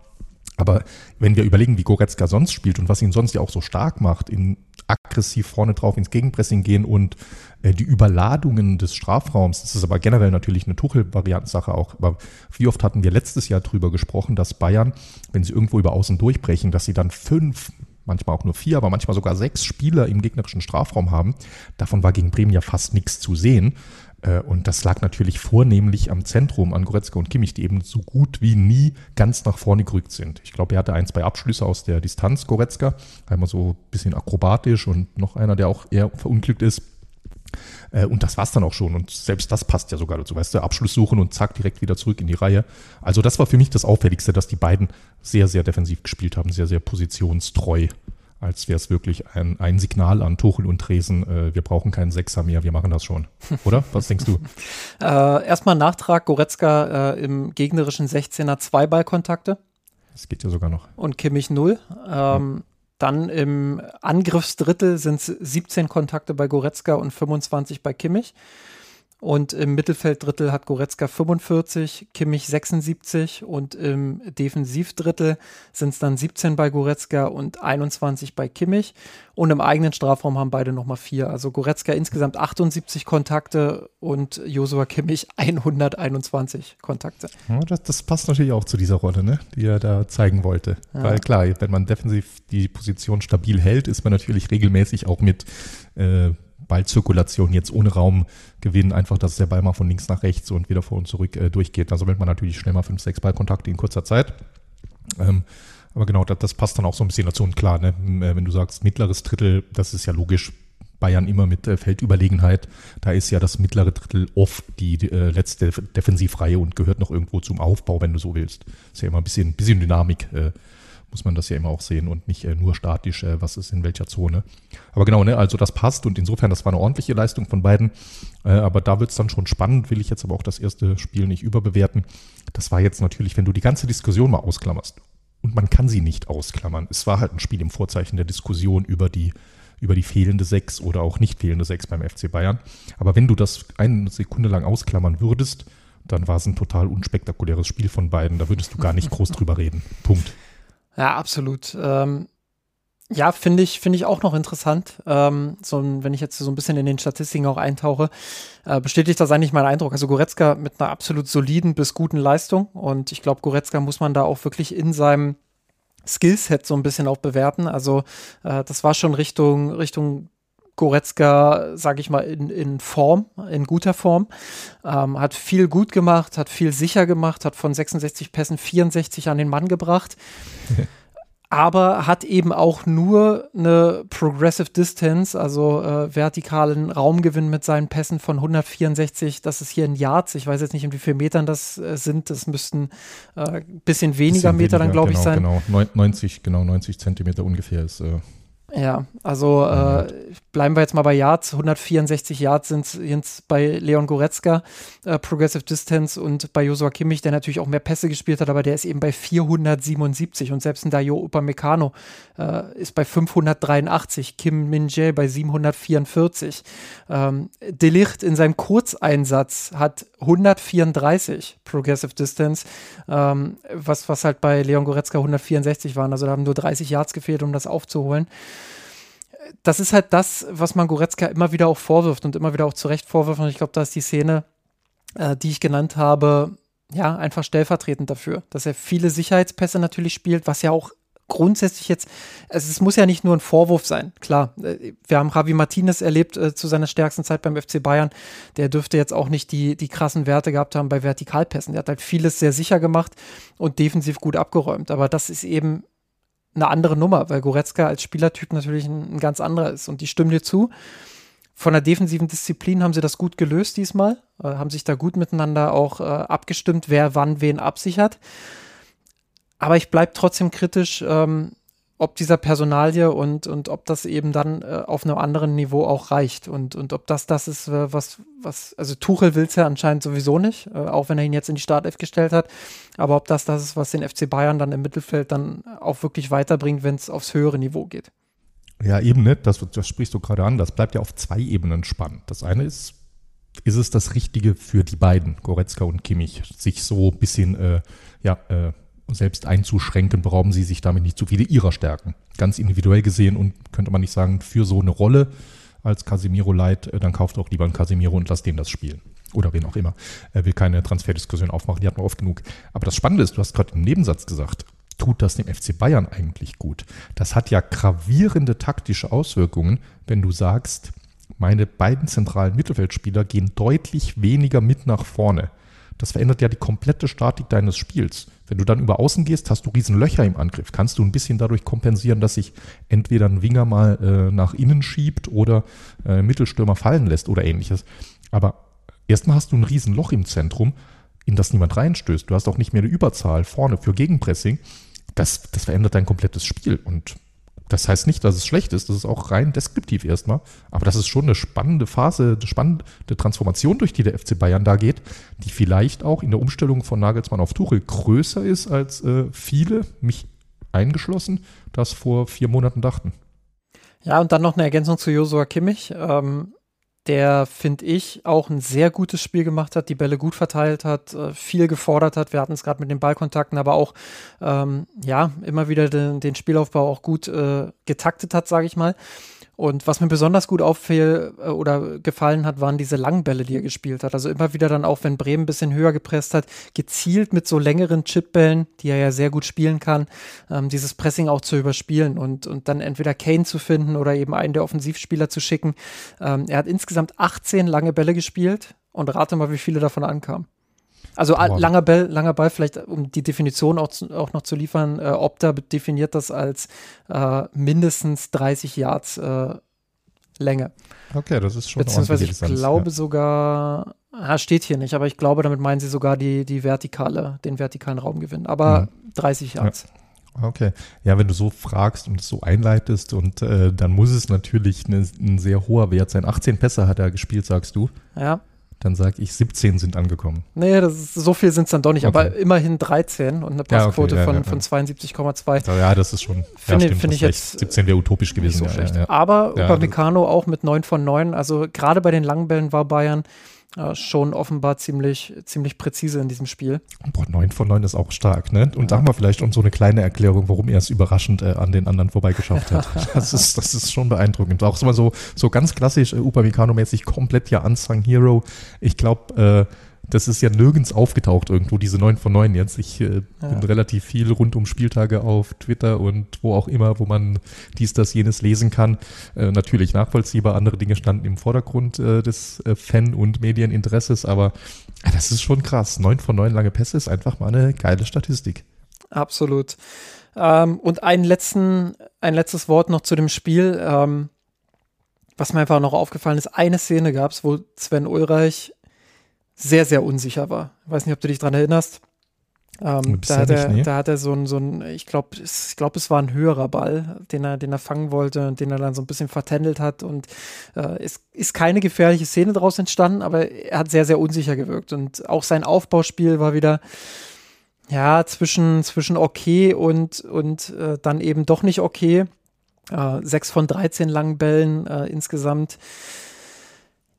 Aber wenn wir überlegen, wie Goretzka sonst spielt und was ihn sonst ja auch so stark macht, in aggressiv vorne drauf ins Gegenpressing gehen und äh, die Überladungen des Strafraums, das ist aber generell natürlich eine Tuchel-Variantensache auch. Aber wie oft hatten wir letztes Jahr drüber gesprochen, dass Bayern, wenn sie irgendwo über außen durchbrechen, dass sie dann fünf, manchmal auch nur vier, aber manchmal sogar sechs Spieler im gegnerischen Strafraum haben. Davon war gegen Bremen ja fast nichts zu sehen. Äh, und das lag natürlich vornehmlich am Zentrum an Goretzka und Kimmich, die eben so gut wie nie ganz nach vorne gerückt sind. Ich glaube, er hatte ein, zwei Abschlüsse aus der Distanz, Goretzka. Einmal so ein bisschen akrobatisch und noch einer, der auch eher verunglückt ist. Äh, und das war's dann auch schon. Und selbst das passt ja sogar dazu. Weißt du, Abschluss suchen und zack, direkt wieder zurück in die Reihe. Also das war für mich das Auffälligste, dass die beiden sehr, sehr defensiv gespielt haben, sehr, sehr positionstreu als wäre es wirklich ein, ein Signal an Tuchel und Tresen, äh, wir brauchen keinen Sechser mehr, wir machen das schon. Oder? Was denkst du? äh, erstmal Nachtrag, Goretzka äh, im gegnerischen 16er zwei Ballkontakte. Das geht ja sogar noch. Und Kimmich null. Ähm, ja. Dann im Angriffsdrittel sind es 17 Kontakte bei Goretzka und 25 bei Kimmich. Und im Mittelfelddrittel hat Goretzka 45, Kimmich 76 und im Defensivdrittel sind es dann 17 bei Goretzka und 21 bei Kimmich. Und im eigenen Strafraum haben beide nochmal vier. Also Goretzka insgesamt 78 Kontakte und Josua Kimmich 121 Kontakte. Ja, das, das, passt natürlich auch zu dieser Rolle, ne, die er da zeigen wollte. Ja. Weil klar, wenn man defensiv die Position stabil hält, ist man natürlich regelmäßig auch mit äh, Ballzirkulation jetzt ohne Raumgewinn, einfach, dass der Ball mal von links nach rechts und wieder vor und zurück äh, durchgeht. Da sammelt man natürlich schnell mal fünf, sechs Ballkontakte in kurzer Zeit. Ähm, aber genau, das, das, passt dann auch so ein bisschen dazu. Und klar, ne, äh, wenn du sagst mittleres Drittel, das ist ja logisch. Bayern immer mit äh, Feldüberlegenheit. Da ist ja das mittlere Drittel oft die äh, letzte Defensivreihe und gehört noch irgendwo zum Aufbau, wenn du so willst. Ist ja immer ein bisschen, bisschen Dynamik, äh, muss man das ja immer auch sehen und nicht äh, nur statisch, äh, was ist in welcher Zone. Aber genau, ne, also das passt und insofern, das war eine ordentliche Leistung von beiden. Äh, aber da wird es dann schon spannend, will ich jetzt aber auch das erste Spiel nicht überbewerten. Das war jetzt natürlich, wenn du die ganze Diskussion mal ausklammerst und man kann sie nicht ausklammern. Es war halt ein Spiel im Vorzeichen der Diskussion über die, über die fehlende Sechs oder auch nicht fehlende Sechs beim FC Bayern. Aber wenn du das eine Sekunde lang ausklammern würdest, dann war es ein total unspektakuläres Spiel von beiden. Da würdest du gar nicht groß drüber reden. Punkt. Ja, absolut. Ähm, ja, finde ich, finde ich auch noch interessant. Ähm, so, wenn ich jetzt so ein bisschen in den Statistiken auch eintauche, äh, bestätigt das eigentlich meinen Eindruck. Also Goretzka mit einer absolut soliden bis guten Leistung. Und ich glaube, Goretzka muss man da auch wirklich in seinem Skillset so ein bisschen auch bewerten. Also äh, das war schon Richtung, Richtung Goretzka, sage ich mal, in, in Form, in guter Form. Ähm, hat viel gut gemacht, hat viel sicher gemacht, hat von 66 Pässen 64 an den Mann gebracht. aber hat eben auch nur eine Progressive Distance, also äh, vertikalen Raumgewinn mit seinen Pässen von 164. Das ist hier in Yards. Ich weiß jetzt nicht, in wie vielen Metern das äh, sind. Das müssten ein äh, bisschen weniger bisschen Meter weniger, dann, glaube genau, ich, sein. Genau, 90, genau 90 Zentimeter ungefähr ist äh, ja, also äh, bleiben wir jetzt mal bei Yards. 164 Yards sind jetzt bei Leon Goretzka, äh, Progressive Distance und bei Josua Kimmich, der natürlich auch mehr Pässe gespielt hat, aber der ist eben bei 477 und selbst ein Dayo Upamecano äh, ist bei 583, Kim Min-jae bei 744. Ähm, Delicht in seinem Kurzeinsatz hat 134 Progressive Distance, ähm, was, was halt bei Leon Goretzka 164 waren. Also da haben nur 30 Yards gefehlt, um das aufzuholen das ist halt das, was man Goretzka immer wieder auch vorwirft und immer wieder auch zu Recht vorwirft. Und ich glaube, da ist die Szene, äh, die ich genannt habe, ja, einfach stellvertretend dafür, dass er viele Sicherheitspässe natürlich spielt, was ja auch grundsätzlich jetzt, also es muss ja nicht nur ein Vorwurf sein, klar. Äh, wir haben Javi Martinez erlebt äh, zu seiner stärksten Zeit beim FC Bayern. Der dürfte jetzt auch nicht die, die krassen Werte gehabt haben bei Vertikalpässen. Der hat halt vieles sehr sicher gemacht und defensiv gut abgeräumt. Aber das ist eben eine andere Nummer, weil Goretzka als Spielertyp natürlich ein, ein ganz anderer ist. Und die stimmen dir zu. Von der defensiven Disziplin haben sie das gut gelöst diesmal, äh, haben sich da gut miteinander auch äh, abgestimmt, wer wann wen absichert. Aber ich bleibe trotzdem kritisch, ähm, ob dieser Personalie und, und ob das eben dann äh, auf einem anderen Niveau auch reicht und, und ob das das ist, äh, was, was, also Tuchel will es ja anscheinend sowieso nicht, äh, auch wenn er ihn jetzt in die Startelf gestellt hat, aber ob das das ist, was den FC Bayern dann im Mittelfeld dann auch wirklich weiterbringt, wenn es aufs höhere Niveau geht. Ja, eben nicht, das, das sprichst du gerade an, das bleibt ja auf zwei Ebenen spannend. Das eine ist, ist es das Richtige für die beiden, Goretzka und Kimmich, sich so ein bisschen, äh, ja, äh, selbst einzuschränken, berauben sie sich damit nicht zu viele ihrer Stärken. Ganz individuell gesehen und könnte man nicht sagen, für so eine Rolle als Casemiro leid, äh, dann kauft auch lieber einen Casemiro und lasst den das spielen. Oder wen auch immer. Er will keine Transferdiskussion aufmachen, die hat man oft genug. Aber das Spannende ist, du hast gerade im Nebensatz gesagt, tut das dem FC Bayern eigentlich gut? Das hat ja gravierende taktische Auswirkungen, wenn du sagst, meine beiden zentralen Mittelfeldspieler gehen deutlich weniger mit nach vorne. Das verändert ja die komplette Statik deines Spiels. Wenn du dann über außen gehst, hast du riesen Löcher im Angriff. Kannst du ein bisschen dadurch kompensieren, dass sich entweder ein Winger mal äh, nach innen schiebt oder äh, Mittelstürmer fallen lässt oder ähnliches. Aber erstmal hast du ein riesen Loch im Zentrum, in das niemand reinstößt. Du hast auch nicht mehr eine Überzahl vorne für Gegenpressing. Das, das verändert dein komplettes Spiel. Und das heißt nicht, dass es schlecht ist, das ist auch rein deskriptiv erstmal, aber das ist schon eine spannende Phase, eine spannende Transformation, durch die der FC Bayern da geht, die vielleicht auch in der Umstellung von Nagelsmann auf Tuchel größer ist, als äh, viele, mich eingeschlossen, das vor vier Monaten dachten. Ja, und dann noch eine Ergänzung zu Josua Kimmich. Ähm, der, finde ich, auch ein sehr gutes Spiel gemacht hat, die Bälle gut verteilt hat, äh, viel gefordert hat. Wir hatten es gerade mit den Ballkontakten, aber auch, ähm, ja, immer wieder den, den Spielaufbau auch gut äh, getaktet hat, sage ich mal. Und was mir besonders gut auffiel äh, oder gefallen hat, waren diese Langbälle, die er gespielt hat. Also immer wieder dann auch, wenn Bremen ein bisschen höher gepresst hat, gezielt mit so längeren Chipbällen, die er ja sehr gut spielen kann, ähm, dieses Pressing auch zu überspielen und, und dann entweder Kane zu finden oder eben einen der Offensivspieler zu schicken. Ähm, er hat insgesamt 18 lange Bälle gespielt und rate mal, wie viele davon ankamen. Also wow. langer, Ball, langer Ball, vielleicht um die Definition auch, zu, auch noch zu liefern, äh, Opta definiert das als äh, mindestens 30 Yards äh, Länge. Okay, das ist schon Beziehungsweise ich glaube ja. sogar, ah, steht hier nicht, aber ich glaube, damit meinen sie sogar die, die vertikale, den vertikalen Raumgewinn. Aber mhm. 30 Yards. Ja. Okay. Ja, wenn du so fragst und so einleitest und äh, dann muss es natürlich ne, ein sehr hoher Wert sein. 18 Pässe hat er gespielt, sagst du. Ja dann sage ich, 17 sind angekommen. Nee, das ist, so viel sind es dann doch nicht, okay. aber immerhin 13 und eine Passquote ja, okay, ja, von, ja, von 72,2. Ja, das ist schon. Finde ja, find ich jetzt. 17 wäre utopisch gewesen. So schlecht. Aber ja, Upamecano auch mit 9 von 9. Also gerade bei den langen Bällen war Bayern äh, schon offenbar ziemlich, ziemlich präzise in diesem Spiel. Boah, 9 von 9 ist auch stark, ne? Und ja. da wir vielleicht uns so eine kleine Erklärung, warum er es überraschend äh, an den anderen vorbeigeschafft hat. das, ist, das ist schon beeindruckend. Auch so, so ganz klassisch, äh, Upamecano-mäßig komplett ja Unsung Hero. Ich glaube, äh, das ist ja nirgends aufgetaucht irgendwo, diese 9 von 9 jetzt. Ich äh, ja. bin relativ viel rund um Spieltage auf Twitter und wo auch immer, wo man dies, das, jenes lesen kann. Äh, natürlich nachvollziehbar, andere Dinge standen im Vordergrund äh, des äh, Fan- und Medieninteresses, aber das ist schon krass. 9 von 9 lange Pässe ist einfach mal eine geile Statistik. Absolut. Ähm, und einen letzten, ein letztes Wort noch zu dem Spiel. Ähm, was mir einfach noch aufgefallen ist, eine Szene gab es, wo Sven Ulreich sehr, sehr unsicher war. Ich weiß nicht, ob du dich daran erinnerst. Ähm, da, hat er, nee. da hat er so ein, so ein ich glaube, ich glaub, es war ein höherer Ball, den er, den er fangen wollte und den er dann so ein bisschen vertändelt hat. Und äh, es ist keine gefährliche Szene daraus entstanden, aber er hat sehr, sehr unsicher gewirkt. Und auch sein Aufbauspiel war wieder, ja, zwischen, zwischen okay und, und äh, dann eben doch nicht okay. Äh, sechs von 13 langen Bällen äh, insgesamt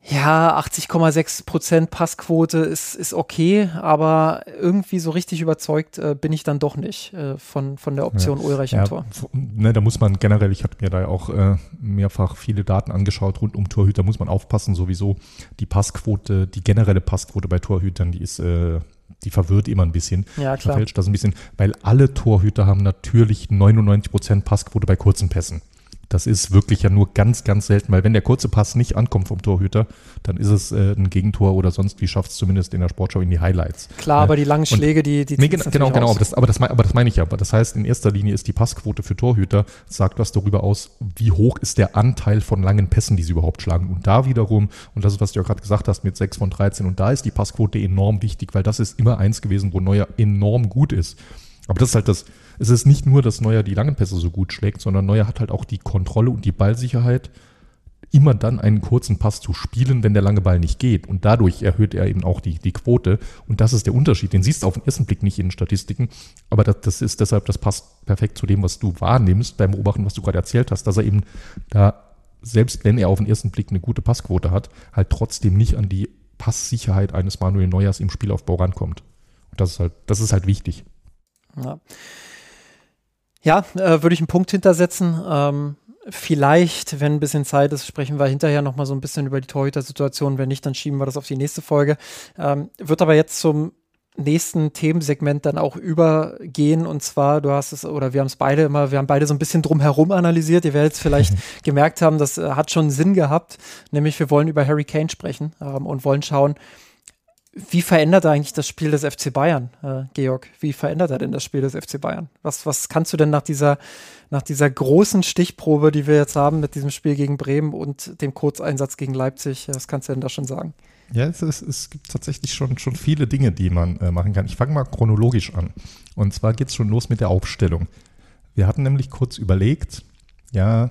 ja, 80,6 Prozent Passquote ist, ist okay, aber irgendwie so richtig überzeugt äh, bin ich dann doch nicht äh, von, von der Option ja. Ulreich ja, Tor. Ne, da muss man generell, ich habe mir da auch äh, mehrfach viele Daten angeschaut rund um Torhüter, muss man aufpassen sowieso. Die Passquote, die generelle Passquote bei Torhütern, die ist äh, die verwirrt immer ein bisschen. Ja, klar. Verfälscht das ein bisschen, weil alle Torhüter haben natürlich 99 Prozent Passquote bei kurzen Pässen. Das ist wirklich ja nur ganz, ganz selten, weil wenn der kurze Pass nicht ankommt vom Torhüter, dann ist es äh, ein Gegentor oder sonst wie schafft es zumindest in der Sportschau in die Highlights. Klar, ja. aber die langen Schläge, Und, die, die nee, genau, genau, genau, aber das, aber, das, aber das meine ich ja. Aber das heißt, in erster Linie ist die Passquote für Torhüter, sagt was darüber aus, wie hoch ist der Anteil von langen Pässen, die sie überhaupt schlagen. Und da wiederum, und das ist, was du ja gerade gesagt hast, mit 6 von 13, und da ist die Passquote enorm wichtig, weil das ist immer eins gewesen, wo Neuer enorm gut ist. Aber das ist halt das, es ist nicht nur, dass Neuer die langen Pässe so gut schlägt, sondern Neuer hat halt auch die Kontrolle und die Ballsicherheit, immer dann einen kurzen Pass zu spielen, wenn der lange Ball nicht geht. Und dadurch erhöht er eben auch die, die Quote. Und das ist der Unterschied. Den siehst du auf den ersten Blick nicht in den Statistiken. Aber das, das ist deshalb, das passt perfekt zu dem, was du wahrnimmst beim Beobachten, was du gerade erzählt hast, dass er eben da, selbst wenn er auf den ersten Blick eine gute Passquote hat, halt trotzdem nicht an die Passsicherheit eines Manuel Neuers im Spielaufbau rankommt. Und das ist halt, das ist halt wichtig. Ja. Ja, äh, würde ich einen Punkt hintersetzen. Ähm, vielleicht, wenn ein bisschen Zeit ist, sprechen wir hinterher nochmal so ein bisschen über die Torhüter-Situation. Wenn nicht, dann schieben wir das auf die nächste Folge. Ähm, wird aber jetzt zum nächsten Themensegment dann auch übergehen. Und zwar, du hast es, oder wir haben es beide immer, wir haben beide so ein bisschen drumherum analysiert. Ihr werdet es vielleicht gemerkt haben, das äh, hat schon Sinn gehabt. Nämlich, wir wollen über Harry Kane sprechen ähm, und wollen schauen, wie verändert er eigentlich das Spiel des FC Bayern, äh, Georg? Wie verändert er denn das Spiel des FC Bayern? Was, was kannst du denn nach dieser, nach dieser großen Stichprobe, die wir jetzt haben mit diesem Spiel gegen Bremen und dem Kurzeinsatz gegen Leipzig, was kannst du denn da schon sagen? Ja, es, ist, es gibt tatsächlich schon, schon viele Dinge, die man äh, machen kann. Ich fange mal chronologisch an. Und zwar geht es schon los mit der Aufstellung. Wir hatten nämlich kurz überlegt, ja,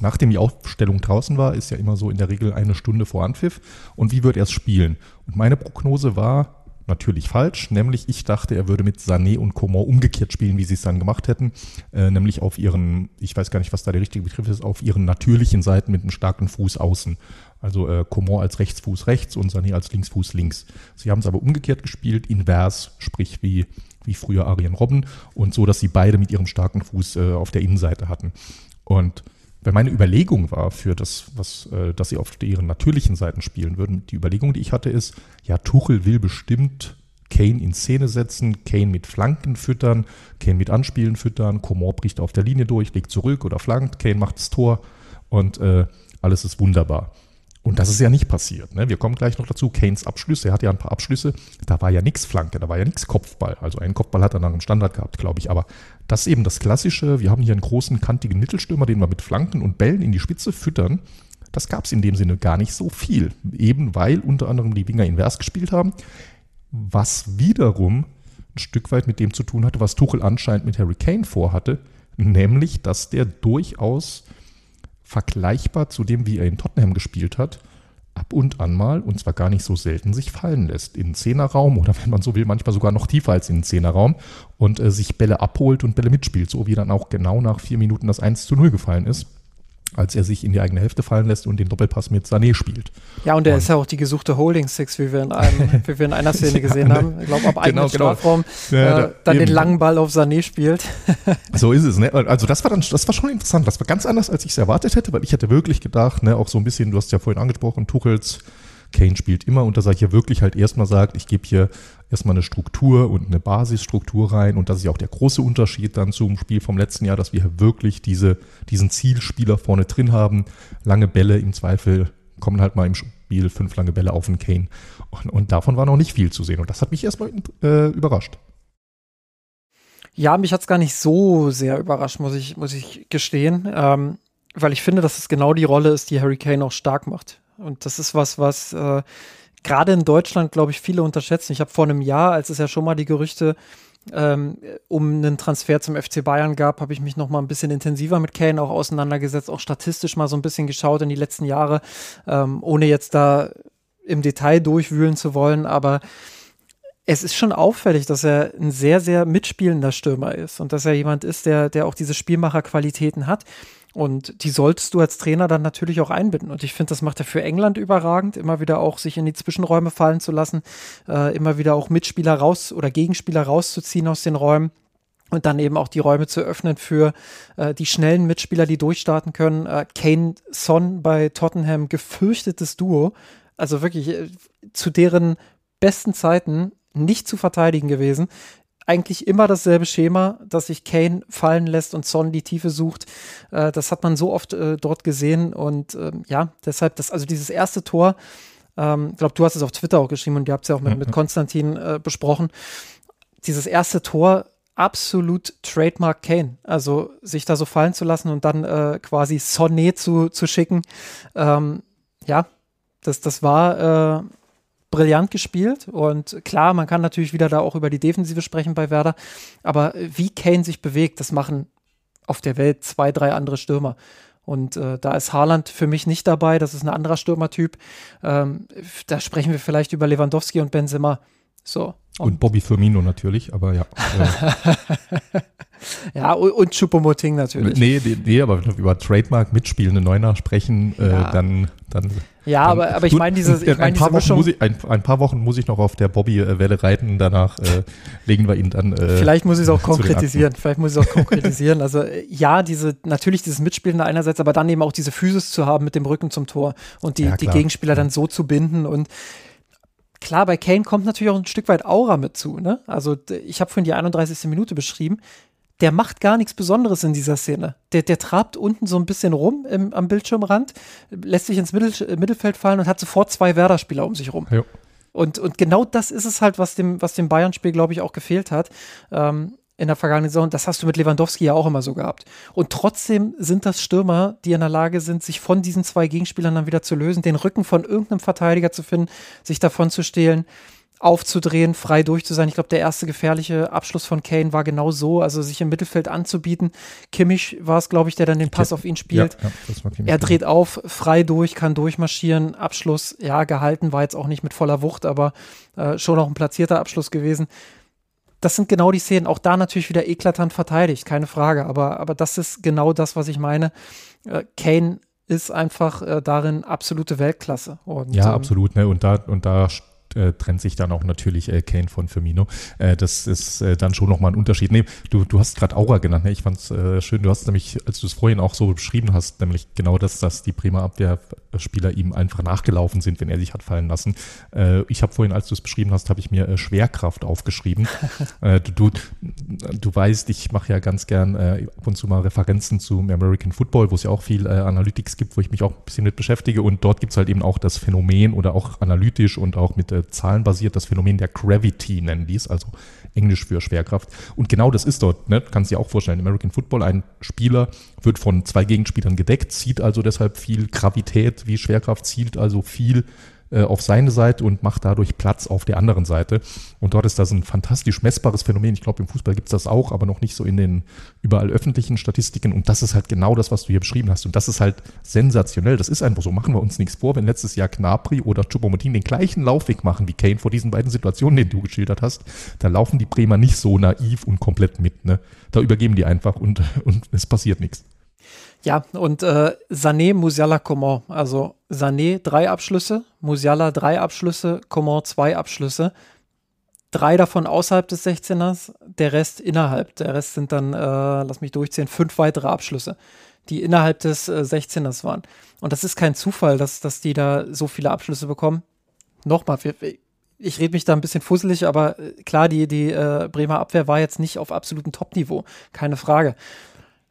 Nachdem die Aufstellung draußen war, ist ja immer so in der Regel eine Stunde vor Anpfiff. Und wie wird er es spielen? Und meine Prognose war natürlich falsch, nämlich ich dachte, er würde mit Sané und Coman umgekehrt spielen, wie sie es dann gemacht hätten, äh, nämlich auf ihren, ich weiß gar nicht, was da der richtige Begriff ist, auf ihren natürlichen Seiten mit einem starken Fuß außen. Also äh, Coman als Rechtsfuß rechts und Sané als Linksfuß links. Sie haben es aber umgekehrt gespielt, invers, sprich wie, wie früher Arjen Robben und so, dass sie beide mit ihrem starken Fuß äh, auf der Innenseite hatten. Und weil meine Überlegung war für das, was, äh, dass sie auf ihren natürlichen Seiten spielen würden, die Überlegung, die ich hatte, ist, ja, Tuchel will bestimmt Kane in Szene setzen, Kane mit Flanken füttern, Kane mit Anspielen füttern, Komor bricht auf der Linie durch, legt zurück oder flankt, Kane macht das Tor und äh, alles ist wunderbar. Und das ist ja nicht passiert. Ne? Wir kommen gleich noch dazu. Kanes Abschlüsse, er hat ja ein paar Abschlüsse. Da war ja nichts Flanke, da war ja nichts Kopfball. Also einen Kopfball hat er dann im Standard gehabt, glaube ich. Aber das ist eben das Klassische. Wir haben hier einen großen, kantigen Mittelstürmer, den wir mit Flanken und Bällen in die Spitze füttern. Das gab es in dem Sinne gar nicht so viel. Eben weil unter anderem die Winger invers gespielt haben. Was wiederum ein Stück weit mit dem zu tun hatte, was Tuchel anscheinend mit Harry Kane vorhatte. Nämlich, dass der durchaus vergleichbar zu dem, wie er in Tottenham gespielt hat, ab und an mal, und zwar gar nicht so selten, sich fallen lässt. In den Zehnerraum oder wenn man so will, manchmal sogar noch tiefer als in den Zehnerraum und äh, sich Bälle abholt und Bälle mitspielt, so wie dann auch genau nach vier Minuten das 1 zu 0 gefallen ist als er sich in die eigene Hälfte fallen lässt und den Doppelpass mit Sané spielt. Ja, und er und ist ja auch die gesuchte Holding Six, wie wir in, einem, wie wir in einer Szene gesehen ja, haben. Ich glaube, ab eigenen genau, Strafraum ja, äh, dann eben. den langen Ball auf Sané spielt. so ist es. Ne? Also das war dann, das war schon interessant. Das war ganz anders, als ich es erwartet hätte, weil ich hätte wirklich gedacht, ne, auch so ein bisschen, du hast ja vorhin angesprochen, Tuchels Kane spielt immer und dass er hier wirklich halt erstmal sagt, ich gebe hier erstmal eine Struktur und eine Basisstruktur rein und das ist ja auch der große Unterschied dann zum Spiel vom letzten Jahr, dass wir hier wirklich diese, diesen Zielspieler vorne drin haben. Lange Bälle im Zweifel kommen halt mal im Spiel fünf lange Bälle auf den Kane und, und davon war noch nicht viel zu sehen und das hat mich erstmal äh, überrascht. Ja, mich hat es gar nicht so sehr überrascht, muss ich, muss ich gestehen, ähm, weil ich finde, dass es genau die Rolle ist, die Harry Kane auch stark macht. Und das ist was, was äh, gerade in Deutschland, glaube ich, viele unterschätzen. Ich habe vor einem Jahr, als es ja schon mal die Gerüchte ähm, um einen Transfer zum FC Bayern gab, habe ich mich noch mal ein bisschen intensiver mit Kane auch auseinandergesetzt, auch statistisch mal so ein bisschen geschaut in die letzten Jahre, ähm, ohne jetzt da im Detail durchwühlen zu wollen, aber es ist schon auffällig, dass er ein sehr, sehr mitspielender Stürmer ist und dass er jemand ist, der, der auch diese Spielmacherqualitäten hat. Und die solltest du als Trainer dann natürlich auch einbinden. Und ich finde, das macht er für England überragend, immer wieder auch sich in die Zwischenräume fallen zu lassen, äh, immer wieder auch Mitspieler raus oder Gegenspieler rauszuziehen aus den Räumen und dann eben auch die Räume zu öffnen für äh, die schnellen Mitspieler, die durchstarten können. Äh, Kane Son bei Tottenham, gefürchtetes Duo. Also wirklich äh, zu deren besten Zeiten nicht zu verteidigen gewesen eigentlich immer dasselbe Schema, dass sich Kane fallen lässt und Son die Tiefe sucht. Äh, das hat man so oft äh, dort gesehen und ähm, ja, deshalb das, also dieses erste Tor, ähm, ich ähm, glaube, du hast es auf Twitter auch geschrieben und ihr habt es ja auch mit, mit Konstantin äh, besprochen. Dieses erste Tor, absolut Trademark Kane. Also sich da so fallen zu lassen und dann äh, quasi Sonnet zu, zu schicken. Ähm, ja, das, das war äh, brillant gespielt und klar, man kann natürlich wieder da auch über die Defensive sprechen bei Werder, aber wie Kane sich bewegt, das machen auf der Welt zwei, drei andere Stürmer. Und äh, da ist Haaland für mich nicht dabei, das ist ein anderer Stürmertyp. Ähm, da sprechen wir vielleicht über Lewandowski und Benzema. So. Und, und Bobby Firmino natürlich, aber ja. ja, und, Choupo-Moting natürlich. Nee, nee, nee, aber über Trademark mitspielende Neuner sprechen, äh, ja. dann, dann. Ja, dann, aber, aber ich meine diese, ich mein, diese Mischung. Ich, ein, ein, paar Wochen muss ich noch auf der Bobby-Welle reiten, danach äh, legen wir ihn dann. Äh, Vielleicht muss ich es auch konkretisieren. Vielleicht muss ich es auch konkretisieren. Also ja, diese, natürlich dieses Mitspielen einerseits, aber dann eben auch diese Physis zu haben mit dem Rücken zum Tor und die, ja, die Gegenspieler dann so zu binden und klar, bei Kane kommt natürlich auch ein Stück weit Aura mit zu. Ne? Also ich habe vorhin die 31. Minute beschrieben. Der macht gar nichts Besonderes in dieser Szene. Der, der trabt unten so ein bisschen rum im, am Bildschirmrand, lässt sich ins Mittel, Mittelfeld fallen und hat sofort zwei Werder-Spieler um sich rum. Ja. Und, und genau das ist es halt, was dem, was dem Bayern-Spiel, glaube ich, auch gefehlt hat. Ähm, in der vergangenen Saison. Das hast du mit Lewandowski ja auch immer so gehabt. Und trotzdem sind das Stürmer, die in der Lage sind, sich von diesen zwei Gegenspielern dann wieder zu lösen, den Rücken von irgendeinem Verteidiger zu finden, sich davon zu stehlen, aufzudrehen, frei durch zu sein. Ich glaube, der erste gefährliche Abschluss von Kane war genau so, also sich im Mittelfeld anzubieten. Kimmich war es, glaube ich, der dann den Pass auf ihn spielt. Ja, ja, er dreht auf, frei durch, kann durchmarschieren. Abschluss, ja, gehalten, war jetzt auch nicht mit voller Wucht, aber äh, schon auch ein platzierter Abschluss gewesen das sind genau die Szenen. Auch da natürlich wieder eklatant verteidigt, keine Frage. Aber, aber das ist genau das, was ich meine. Äh, Kane ist einfach äh, darin absolute Weltklasse. Und, ja, ähm, absolut. Ne? Und da, und da äh, trennt sich dann auch natürlich äh, Kane von Firmino. Äh, das ist äh, dann schon nochmal ein Unterschied. Nee, du, du hast gerade Aura genannt. Ne? Ich fand es äh, schön. Du hast nämlich, als du es vorhin auch so beschrieben hast, nämlich genau das, dass die Prima Abwehr Spieler ihm einfach nachgelaufen sind, wenn er sich hat fallen lassen. Ich habe vorhin, als du es beschrieben hast, habe ich mir Schwerkraft aufgeschrieben. du, du, du weißt, ich mache ja ganz gern ab und zu mal Referenzen zum American Football, wo es ja auch viel Analytics gibt, wo ich mich auch ein bisschen mit beschäftige. Und dort gibt es halt eben auch das Phänomen oder auch analytisch und auch mit äh, Zahlen basiert, das Phänomen der Gravity nennen die es, also Englisch für Schwerkraft. Und genau das ist dort, ne? kannst du dir auch vorstellen, American Football, ein Spieler wird von zwei Gegenspielern gedeckt, zieht also deshalb viel Gravität wie Schwerkraft, zielt also viel äh, auf seine Seite und macht dadurch Platz auf der anderen Seite. Und dort ist das ein fantastisch messbares Phänomen. Ich glaube, im Fußball gibt es das auch, aber noch nicht so in den überall öffentlichen Statistiken. Und das ist halt genau das, was du hier beschrieben hast. Und das ist halt sensationell. Das ist einfach so. Machen wir uns nichts vor, wenn letztes Jahr Knapri oder Chupomotin den gleichen Laufweg machen wie Kane vor diesen beiden Situationen, die du geschildert hast, da laufen die Bremer nicht so naiv und komplett mit. Ne? Da übergeben die einfach und, und es passiert nichts. Ja, und äh, Sané, Musiala, Coman. Also Sané drei Abschlüsse, Musiala drei Abschlüsse, Coman zwei Abschlüsse. Drei davon außerhalb des 16ers, der Rest innerhalb. Der Rest sind dann, äh, lass mich durchzählen, fünf weitere Abschlüsse, die innerhalb des äh, 16ers waren. Und das ist kein Zufall, dass, dass die da so viele Abschlüsse bekommen. Nochmal, ich rede mich da ein bisschen fusselig, aber äh, klar, die, die äh, Bremer Abwehr war jetzt nicht auf absolutem Top-Niveau, keine Frage.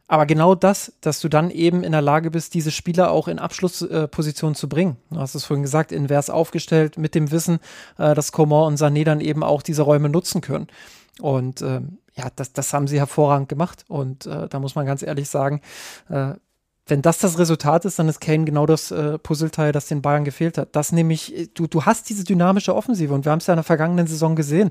Aber genau das, dass du dann eben in der Lage bist, diese Spieler auch in Abschlusspositionen äh, zu bringen. Du hast es vorhin gesagt, invers aufgestellt mit dem Wissen, äh, dass Coman und Sané dann eben auch diese Räume nutzen können. Und ähm, ja, das, das haben sie hervorragend gemacht. Und äh, da muss man ganz ehrlich sagen, äh, wenn das das Resultat ist, dann ist Kane genau das äh, Puzzleteil, das den Bayern gefehlt hat. Das nämlich, äh, du, du hast diese dynamische Offensive und wir haben es ja in der vergangenen Saison gesehen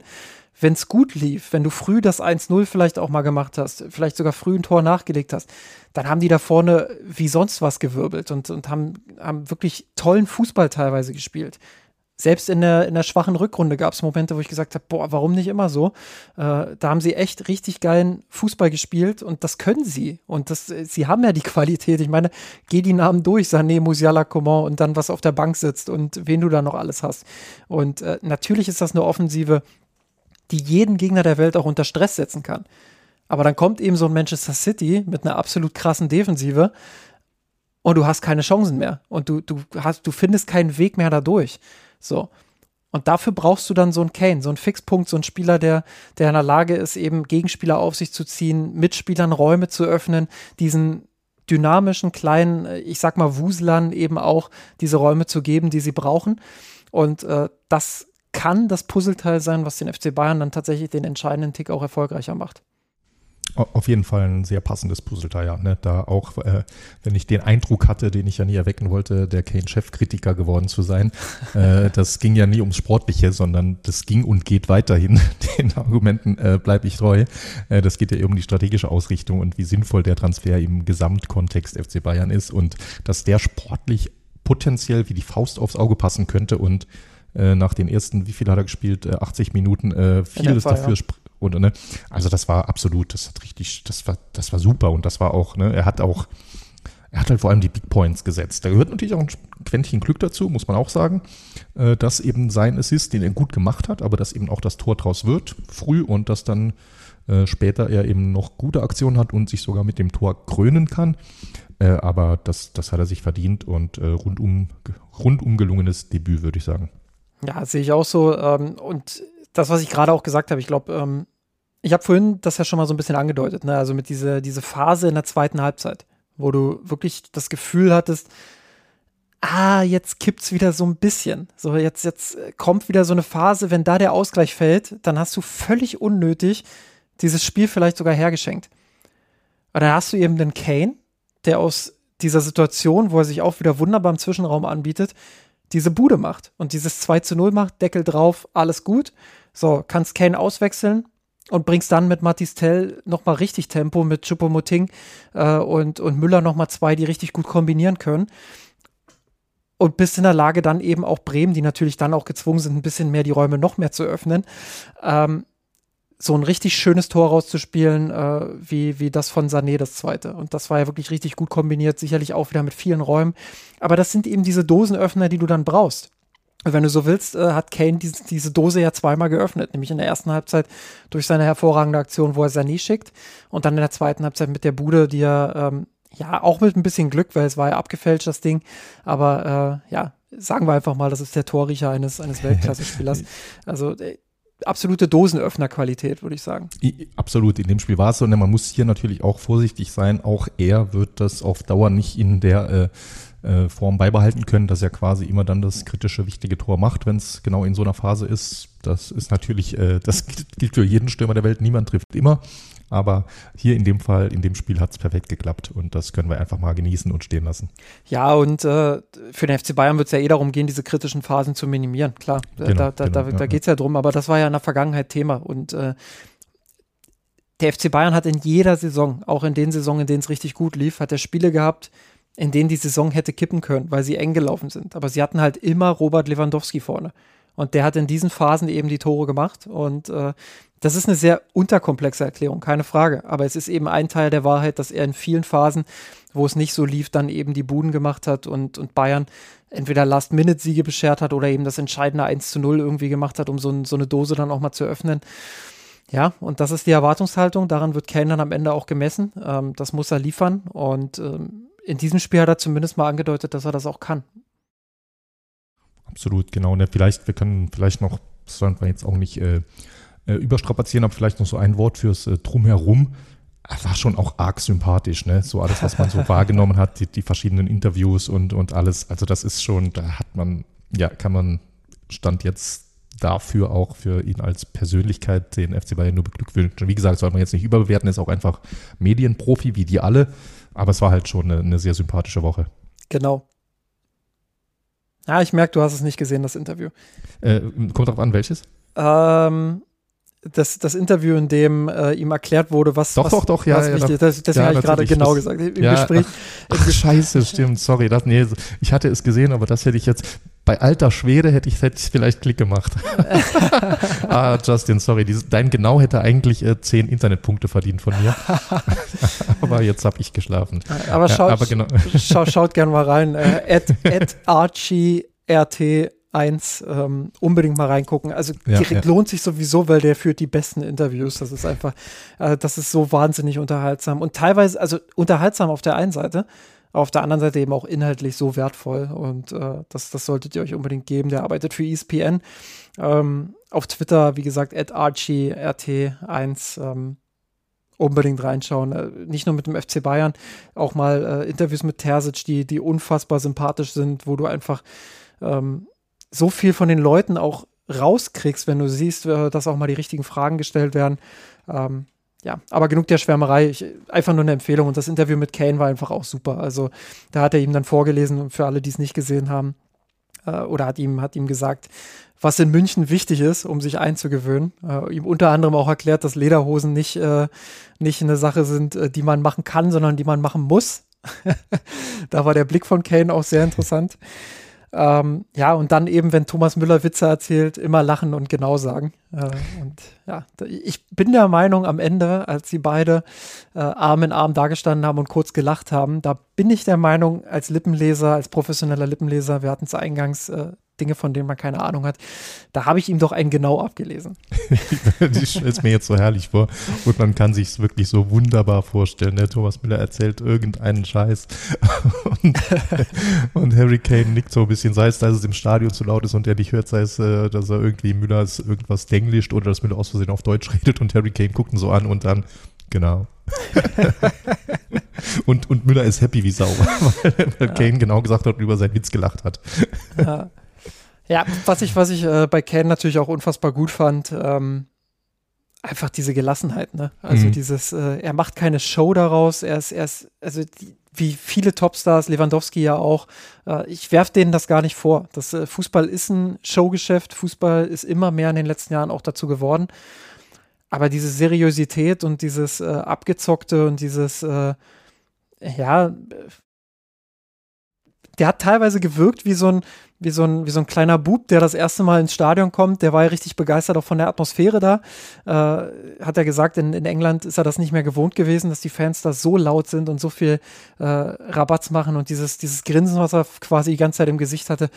wenn es gut lief, wenn du früh das 1-0 vielleicht auch mal gemacht hast, vielleicht sogar früh ein Tor nachgelegt hast, dann haben die da vorne wie sonst was gewirbelt und, und haben, haben wirklich tollen Fußball teilweise gespielt. Selbst in der, in der schwachen Rückrunde gab es Momente, wo ich gesagt habe, boah, warum nicht immer so? Äh, da haben sie echt richtig geilen Fußball gespielt und das können sie. Und das, sie haben ja die Qualität. Ich meine, geh die Namen durch, Sané, Musiala, Coman und dann was auf der Bank sitzt und wen du da noch alles hast. Und äh, natürlich ist das eine Offensive, die jeden Gegner der Welt auch unter Stress setzen kann. Aber dann kommt eben so ein Manchester City mit einer absolut krassen Defensive und du hast keine Chancen mehr und du, du, hast, du findest keinen Weg mehr dadurch. So. Und dafür brauchst du dann so einen Kane, so einen Fixpunkt, so einen Spieler, der, der in der Lage ist, eben Gegenspieler auf sich zu ziehen, Mitspielern Räume zu öffnen, diesen dynamischen, kleinen, ich sag mal, Wuslern eben auch diese Räume zu geben, die sie brauchen. Und äh, das kann das Puzzleteil sein, was den FC Bayern dann tatsächlich den entscheidenden Tick auch erfolgreicher macht. Auf jeden Fall ein sehr passendes Puzzleteil, ja. Ne? Da auch, äh, wenn ich den Eindruck hatte, den ich ja nie erwecken wollte, der Kane-Chefkritiker geworden zu sein, äh, das ging ja nie ums Sportliche, sondern das ging und geht weiterhin. Den Argumenten äh, bleibe ich treu. Äh, das geht ja eher um die strategische Ausrichtung und wie sinnvoll der Transfer im Gesamtkontext FC Bayern ist und dass der sportlich potenziell wie die Faust aufs Auge passen könnte und äh, nach den ersten, wie viel hat er gespielt? Äh, 80 Minuten, äh, vieles Fall, dafür. Ja. Und, ne? Also das war absolut, das hat richtig, das war, das war super und das war auch, ne, er hat auch, er hat halt vor allem die Big Points gesetzt. Da gehört natürlich auch ein Quäntchen Glück dazu, muss man auch sagen, äh, dass eben sein Assist, den er gut gemacht hat, aber dass eben auch das Tor draus wird, früh und dass dann äh, später er eben noch gute Aktionen hat und sich sogar mit dem Tor krönen kann. Äh, aber das, das hat er sich verdient und rundum, rundum gelungenes Debüt, würde ich sagen. Ja, sehe ich auch so. Ähm, und das, was ich gerade auch gesagt habe, ich glaube, ähm, ich habe vorhin das ja schon mal so ein bisschen angedeutet, ne? also mit dieser diese Phase in der zweiten Halbzeit, wo du wirklich das Gefühl hattest, ah, jetzt kippt's wieder so ein bisschen. So, jetzt, jetzt kommt wieder so eine Phase, wenn da der Ausgleich fällt, dann hast du völlig unnötig dieses Spiel vielleicht sogar hergeschenkt. Und dann hast du eben den Kane, der aus dieser Situation, wo er sich auch wieder wunderbar im Zwischenraum anbietet, diese Bude macht und dieses 2 zu 0 macht, Deckel drauf, alles gut. So, kannst Kane auswechseln und bringst dann mit Matis Tell nochmal richtig Tempo mit Chupomoting äh, und, und Müller nochmal zwei, die richtig gut kombinieren können. Und bist in der Lage, dann eben auch Bremen, die natürlich dann auch gezwungen sind, ein bisschen mehr die Räume noch mehr zu öffnen, ähm, so ein richtig schönes Tor rauszuspielen, äh, wie, wie das von Sané, das zweite. Und das war ja wirklich richtig gut kombiniert, sicherlich auch wieder mit vielen Räumen. Aber das sind eben diese Dosenöffner, die du dann brauchst. Wenn du so willst, äh, hat Kane diese, diese Dose ja zweimal geöffnet, nämlich in der ersten Halbzeit durch seine hervorragende Aktion, wo er Sané schickt und dann in der zweiten Halbzeit mit der Bude, die er ähm, Ja, auch mit ein bisschen Glück, weil es war ja abgefälscht, das Ding. Aber äh, ja, sagen wir einfach mal, das ist der Torriecher eines, eines Weltklasse-Spielers. Also äh, absolute Dosenöffner-Qualität, würde ich sagen. Absolut, in dem Spiel war es so. Und man muss hier natürlich auch vorsichtig sein. Auch er wird das auf Dauer nicht in der äh, äh, Form beibehalten können, dass er quasi immer dann das kritische, wichtige Tor macht, wenn es genau in so einer Phase ist. Das ist natürlich, äh, das gilt für jeden Stürmer der Welt. Niemand trifft immer. Aber hier in dem Fall, in dem Spiel hat es perfekt geklappt und das können wir einfach mal genießen und stehen lassen. Ja, und äh, für den FC Bayern wird es ja eh darum gehen, diese kritischen Phasen zu minimieren. Klar, genau, da, da, genau, da, ja, da geht es ja drum, aber das war ja in der Vergangenheit Thema. Und äh, der FC Bayern hat in jeder Saison, auch in den Saisonen, in denen es richtig gut lief, hat er Spiele gehabt, in denen die Saison hätte kippen können, weil sie eng gelaufen sind. Aber sie hatten halt immer Robert Lewandowski vorne. Und der hat in diesen Phasen eben die Tore gemacht. Und äh, das ist eine sehr unterkomplexe Erklärung, keine Frage. Aber es ist eben ein Teil der Wahrheit, dass er in vielen Phasen, wo es nicht so lief, dann eben die Buden gemacht hat und, und Bayern entweder Last-Minute-Siege beschert hat oder eben das entscheidende 1 zu 0 irgendwie gemacht hat, um so, so eine Dose dann auch mal zu öffnen. Ja, und das ist die Erwartungshaltung. Daran wird Kane dann am Ende auch gemessen. Ähm, das muss er liefern. Und ähm, in diesem Spiel hat er zumindest mal angedeutet, dass er das auch kann. Absolut, genau. Und vielleicht, wir können vielleicht noch, das sollen wir jetzt auch nicht äh, äh, überstrapazieren, aber vielleicht noch so ein Wort fürs äh, Drumherum. War schon auch arg sympathisch, ne? So alles, was man so wahrgenommen hat, die, die verschiedenen Interviews und, und alles. Also das ist schon, da hat man, ja, kann man Stand jetzt dafür auch für ihn als Persönlichkeit den FC Bayern nur beglückwünschen. Wie gesagt, soll man jetzt nicht überbewerten, ist auch einfach Medienprofi wie die alle, aber es war halt schon eine, eine sehr sympathische Woche. Genau. Ja, ich merke, du hast es nicht gesehen, das Interview. Äh, kommt drauf an, welches? Ähm, das, das Interview, in dem äh, ihm erklärt wurde, was, doch, was, doch, doch, ja, ja, wichtig. Das, deswegen ja, habe ich gerade genau gesagt. Im ja, Gespräch. Ach, ach scheiße, stimmt, sorry. Das, nee, ich hatte es gesehen, aber das hätte ich jetzt, bei alter Schwede hätte ich, hätte ich vielleicht Klick gemacht. ah, Justin, sorry. Dein Genau hätte eigentlich äh, zehn Internetpunkte verdient von mir. aber jetzt habe ich geschlafen. Aber, schaut, aber genau. schaut, schaut gerne mal rein. Äh, at, at Archie RT 1 ähm, unbedingt mal reingucken. Also ja, direkt ja. lohnt sich sowieso, weil der führt die besten Interviews. Das ist einfach, äh, das ist so wahnsinnig unterhaltsam und teilweise, also unterhaltsam auf der einen Seite, auf der anderen Seite eben auch inhaltlich so wertvoll und äh, das, das solltet ihr euch unbedingt geben. Der arbeitet für ESPN. Ähm, auf Twitter, wie gesagt, at ArchieRT1. Ähm, unbedingt reinschauen. Äh, nicht nur mit dem FC Bayern, auch mal äh, Interviews mit Terzic, die, die unfassbar sympathisch sind, wo du einfach ähm, so viel von den Leuten auch rauskriegst, wenn du siehst, äh, dass auch mal die richtigen Fragen gestellt werden. Ähm, ja, aber genug der Schwärmerei. Ich, einfach nur eine Empfehlung. Und das Interview mit Kane war einfach auch super. Also da hat er ihm dann vorgelesen, für alle, die es nicht gesehen haben, äh, oder hat ihm, hat ihm gesagt, was in München wichtig ist, um sich einzugewöhnen. Äh, ihm unter anderem auch erklärt, dass Lederhosen nicht, äh, nicht eine Sache sind, äh, die man machen kann, sondern die man machen muss. da war der Blick von Kane auch sehr interessant. Ähm, ja, und dann eben, wenn Thomas Müller Witze erzählt, immer lachen und genau sagen. Äh, und ja, ich bin der Meinung, am Ende, als sie beide äh, Arm in Arm dagestanden haben und kurz gelacht haben, da bin ich der Meinung, als Lippenleser, als professioneller Lippenleser, wir hatten es eingangs, äh, Dinge, von denen man keine Ahnung hat. Da habe ich ihm doch einen genau abgelesen. Die stellt mir jetzt so herrlich vor. Und man kann sich es wirklich so wunderbar vorstellen. Der Thomas Müller erzählt irgendeinen Scheiß. Und, und, Harry Kane nickt so ein bisschen, sei es, dass es im Stadion zu laut ist und er nicht hört, sei es, äh, dass er irgendwie Müller irgendwas denglischt oder dass Müller aus Versehen auf Deutsch redet und Harry Kane guckt ihn so an und dann, genau. und, und Müller ist happy wie Sau, weil, Kane genau gesagt hat und über seinen Witz gelacht hat. Ja. Ja, was ich, was ich äh, bei Ken natürlich auch unfassbar gut fand, ähm, einfach diese Gelassenheit, ne? Also mhm. dieses, äh, er macht keine Show daraus, er ist, er ist, also die, wie viele Topstars, Lewandowski ja auch, äh, ich werfe denen das gar nicht vor. Das äh, Fußball ist ein Showgeschäft, Fußball ist immer mehr in den letzten Jahren auch dazu geworden. Aber diese Seriosität und dieses äh, Abgezockte und dieses, äh, ja, der hat teilweise gewirkt wie so ein, wie so ein, wie so ein kleiner Bub, der das erste Mal ins Stadion kommt. Der war ja richtig begeistert auch von der Atmosphäre da. Äh, hat er gesagt, in, in England ist er das nicht mehr gewohnt gewesen, dass die Fans da so laut sind und so viel äh, Rabatz machen und dieses, dieses Grinsen, was er quasi die ganze Zeit im Gesicht hatte.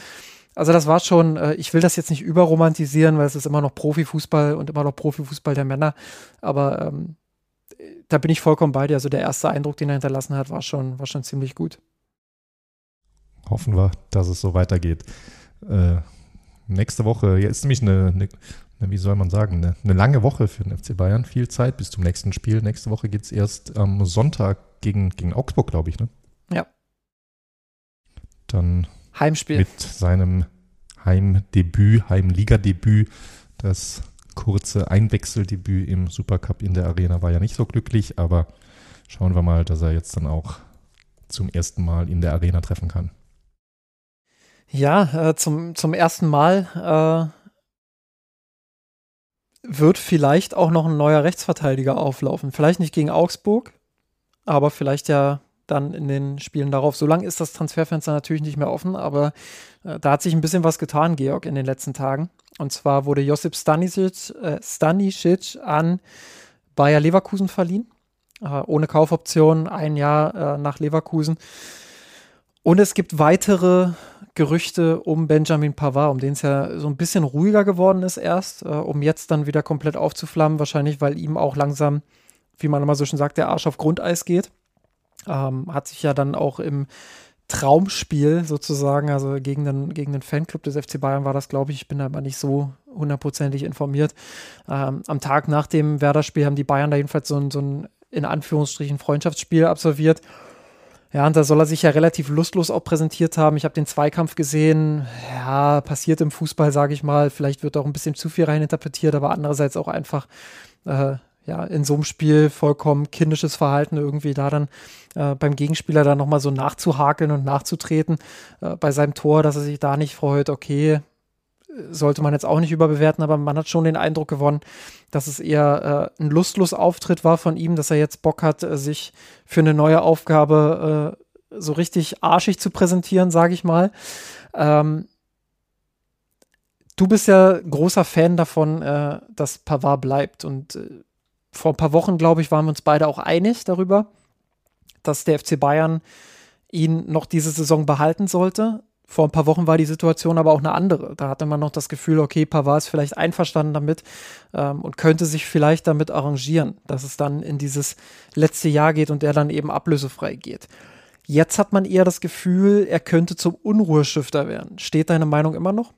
Also das war schon, äh, ich will das jetzt nicht überromantisieren, weil es ist immer noch Profifußball und immer noch Profifußball der Männer. Aber ähm, da bin ich vollkommen bei dir. Also der erste Eindruck, den er hinterlassen hat, war schon, war schon ziemlich gut. Hoffen wir, dass es so weitergeht. Äh, nächste Woche, ja, ist nämlich eine, eine, eine, wie soll man sagen, eine, eine, lange Woche für den FC Bayern. Viel Zeit bis zum nächsten Spiel. Nächste Woche geht es erst am Sonntag gegen, gegen Augsburg, glaube ich, ne? Ja. Dann Heimspiel. Mit seinem Heimdebüt, Heimligadebüt, das kurze Einwechseldebüt im Supercup in der Arena war ja nicht so glücklich, aber schauen wir mal, dass er jetzt dann auch zum ersten Mal in der Arena treffen kann. Ja, äh, zum, zum ersten Mal äh, wird vielleicht auch noch ein neuer Rechtsverteidiger auflaufen. Vielleicht nicht gegen Augsburg, aber vielleicht ja dann in den Spielen darauf. So lange ist das Transferfenster natürlich nicht mehr offen, aber äh, da hat sich ein bisschen was getan, Georg, in den letzten Tagen. Und zwar wurde Josip Stanisic, äh, Stanisic an Bayer Leverkusen verliehen, äh, ohne Kaufoption, ein Jahr äh, nach Leverkusen. Und es gibt weitere Gerüchte um Benjamin Pavard, um den es ja so ein bisschen ruhiger geworden ist erst, äh, um jetzt dann wieder komplett aufzuflammen, wahrscheinlich, weil ihm auch langsam, wie man immer so schon sagt, der Arsch auf Grundeis geht. Ähm, hat sich ja dann auch im Traumspiel sozusagen, also gegen den, gegen den Fanclub des FC Bayern war das, glaube ich, ich bin da aber nicht so hundertprozentig informiert. Ähm, am Tag nach dem Werder-Spiel haben die Bayern da jedenfalls so ein, so ein in Anführungsstrichen Freundschaftsspiel absolviert. Ja, und da soll er sich ja relativ lustlos auch präsentiert haben. Ich habe den Zweikampf gesehen. Ja, passiert im Fußball, sage ich mal. Vielleicht wird auch ein bisschen zu viel reininterpretiert, aber andererseits auch einfach äh, ja, in so einem Spiel vollkommen kindisches Verhalten irgendwie da dann äh, beim Gegenspieler dann nochmal so nachzuhakeln und nachzutreten äh, bei seinem Tor, dass er sich da nicht freut, okay, sollte man jetzt auch nicht überbewerten, aber man hat schon den Eindruck gewonnen, dass es eher äh, ein lustlos Auftritt war von ihm, dass er jetzt Bock hat, äh, sich für eine neue Aufgabe äh, so richtig arschig zu präsentieren, sage ich mal. Ähm, du bist ja großer Fan davon, äh, dass Pavard bleibt und äh, vor ein paar Wochen, glaube ich, waren wir uns beide auch einig darüber, dass der FC Bayern ihn noch diese Saison behalten sollte. Vor ein paar Wochen war die Situation aber auch eine andere. Da hatte man noch das Gefühl, okay, Pavard ist vielleicht einverstanden damit ähm, und könnte sich vielleicht damit arrangieren, dass es dann in dieses letzte Jahr geht und er dann eben ablösefrei geht. Jetzt hat man eher das Gefühl, er könnte zum Unruhestifter werden. Steht deine Meinung immer noch?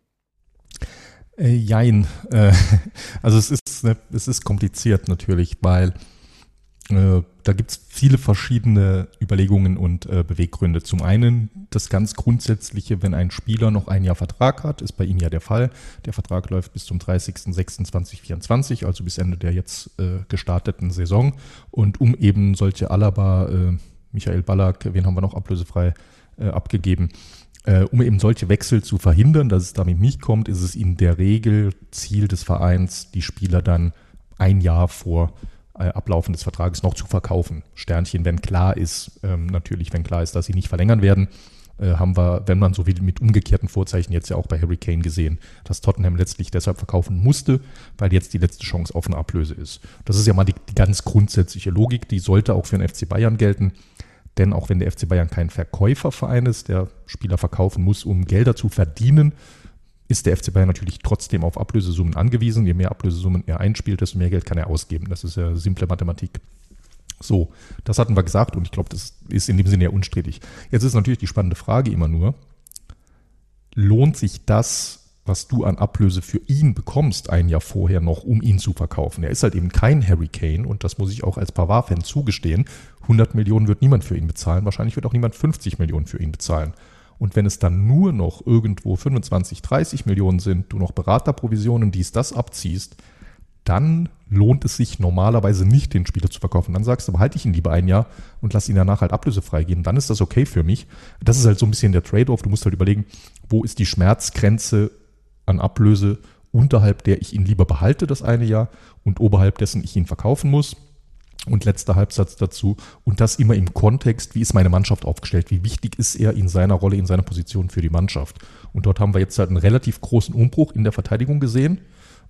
Äh, jein. Äh, also es ist, ne, es ist kompliziert natürlich, weil da gibt es viele verschiedene Überlegungen und äh, Beweggründe. Zum einen das ganz Grundsätzliche, wenn ein Spieler noch ein Jahr Vertrag hat, ist bei ihm ja der Fall. Der Vertrag läuft bis zum 30.06.2024, also bis Ende der jetzt äh, gestarteten Saison. Und um eben solche Alaba, äh, Michael Ballack, wen haben wir noch ablösefrei äh, abgegeben, äh, um eben solche Wechsel zu verhindern, dass es damit nicht kommt, ist es in der Regel Ziel des Vereins, die Spieler dann ein Jahr vor äh, Ablaufen des Vertrages noch zu verkaufen. Sternchen, wenn klar ist, ähm, natürlich, wenn klar ist, dass sie nicht verlängern werden, äh, haben wir, wenn man so will, mit umgekehrten Vorzeichen jetzt ja auch bei Harry Kane gesehen, dass Tottenham letztlich deshalb verkaufen musste, weil jetzt die letzte Chance auf eine Ablöse ist. Das ist ja mal die, die ganz grundsätzliche Logik, die sollte auch für den FC Bayern gelten. Denn auch wenn der FC Bayern kein Verkäuferverein ist, der Spieler verkaufen muss, um Gelder zu verdienen, ist der FC Bayern natürlich trotzdem auf Ablösesummen angewiesen. Je mehr Ablösesummen er einspielt, desto mehr Geld kann er ausgeben. Das ist ja simple Mathematik. So, das hatten wir gesagt und ich glaube, das ist in dem Sinne ja unstrittig. Jetzt ist natürlich die spannende Frage immer nur, lohnt sich das was du an Ablöse für ihn bekommst, ein Jahr vorher noch, um ihn zu verkaufen. Er ist halt eben kein Harry Kane und das muss ich auch als Pavard-Fan zugestehen. 100 Millionen wird niemand für ihn bezahlen, wahrscheinlich wird auch niemand 50 Millionen für ihn bezahlen. Und wenn es dann nur noch irgendwo 25, 30 Millionen sind, du noch Beraterprovisionen, dies, das abziehst, dann lohnt es sich normalerweise nicht, den Spieler zu verkaufen. Dann sagst du, behalte ich ihn lieber ein Jahr und lass ihn danach halt ablösefrei gehen. Dann ist das okay für mich. Das ist halt so ein bisschen der Trade-off. Du musst halt überlegen, wo ist die Schmerzgrenze an Ablöse, unterhalb der ich ihn lieber behalte, das eine Jahr, und oberhalb dessen ich ihn verkaufen muss. Und letzter Halbsatz dazu. Und das immer im Kontext, wie ist meine Mannschaft aufgestellt? Wie wichtig ist er in seiner Rolle, in seiner Position für die Mannschaft? Und dort haben wir jetzt halt einen relativ großen Umbruch in der Verteidigung gesehen.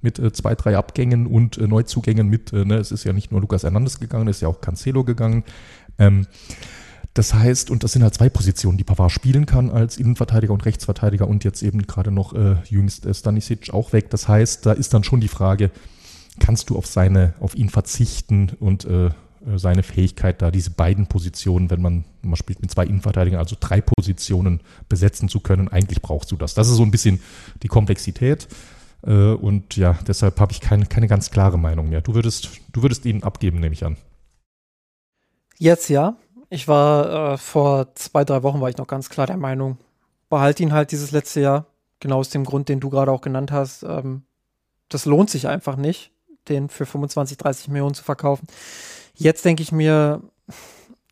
Mit äh, zwei, drei Abgängen und äh, Neuzugängen mit, äh, ne, es ist ja nicht nur Lukas Hernandez gegangen, es ist ja auch Cancelo gegangen. Ähm, das heißt, und das sind halt zwei Positionen, die Pavard spielen kann als Innenverteidiger und Rechtsverteidiger und jetzt eben gerade noch äh, jüngst äh, Stanisic auch weg. Das heißt, da ist dann schon die Frage, kannst du auf seine, auf ihn verzichten und äh, äh, seine Fähigkeit, da diese beiden Positionen, wenn man, man spielt mit zwei Innenverteidigern, also drei Positionen besetzen zu können, eigentlich brauchst du das. Das ist so ein bisschen die Komplexität. Äh, und ja, deshalb habe ich keine, keine ganz klare Meinung mehr. Du würdest, du würdest ihn abgeben, nehme ich an. Jetzt ja. Ich war äh, vor zwei, drei Wochen war ich noch ganz klar der Meinung, behalte ihn halt dieses letzte Jahr. Genau aus dem Grund, den du gerade auch genannt hast. Ähm, das lohnt sich einfach nicht, den für 25, 30 Millionen zu verkaufen. Jetzt denke ich mir,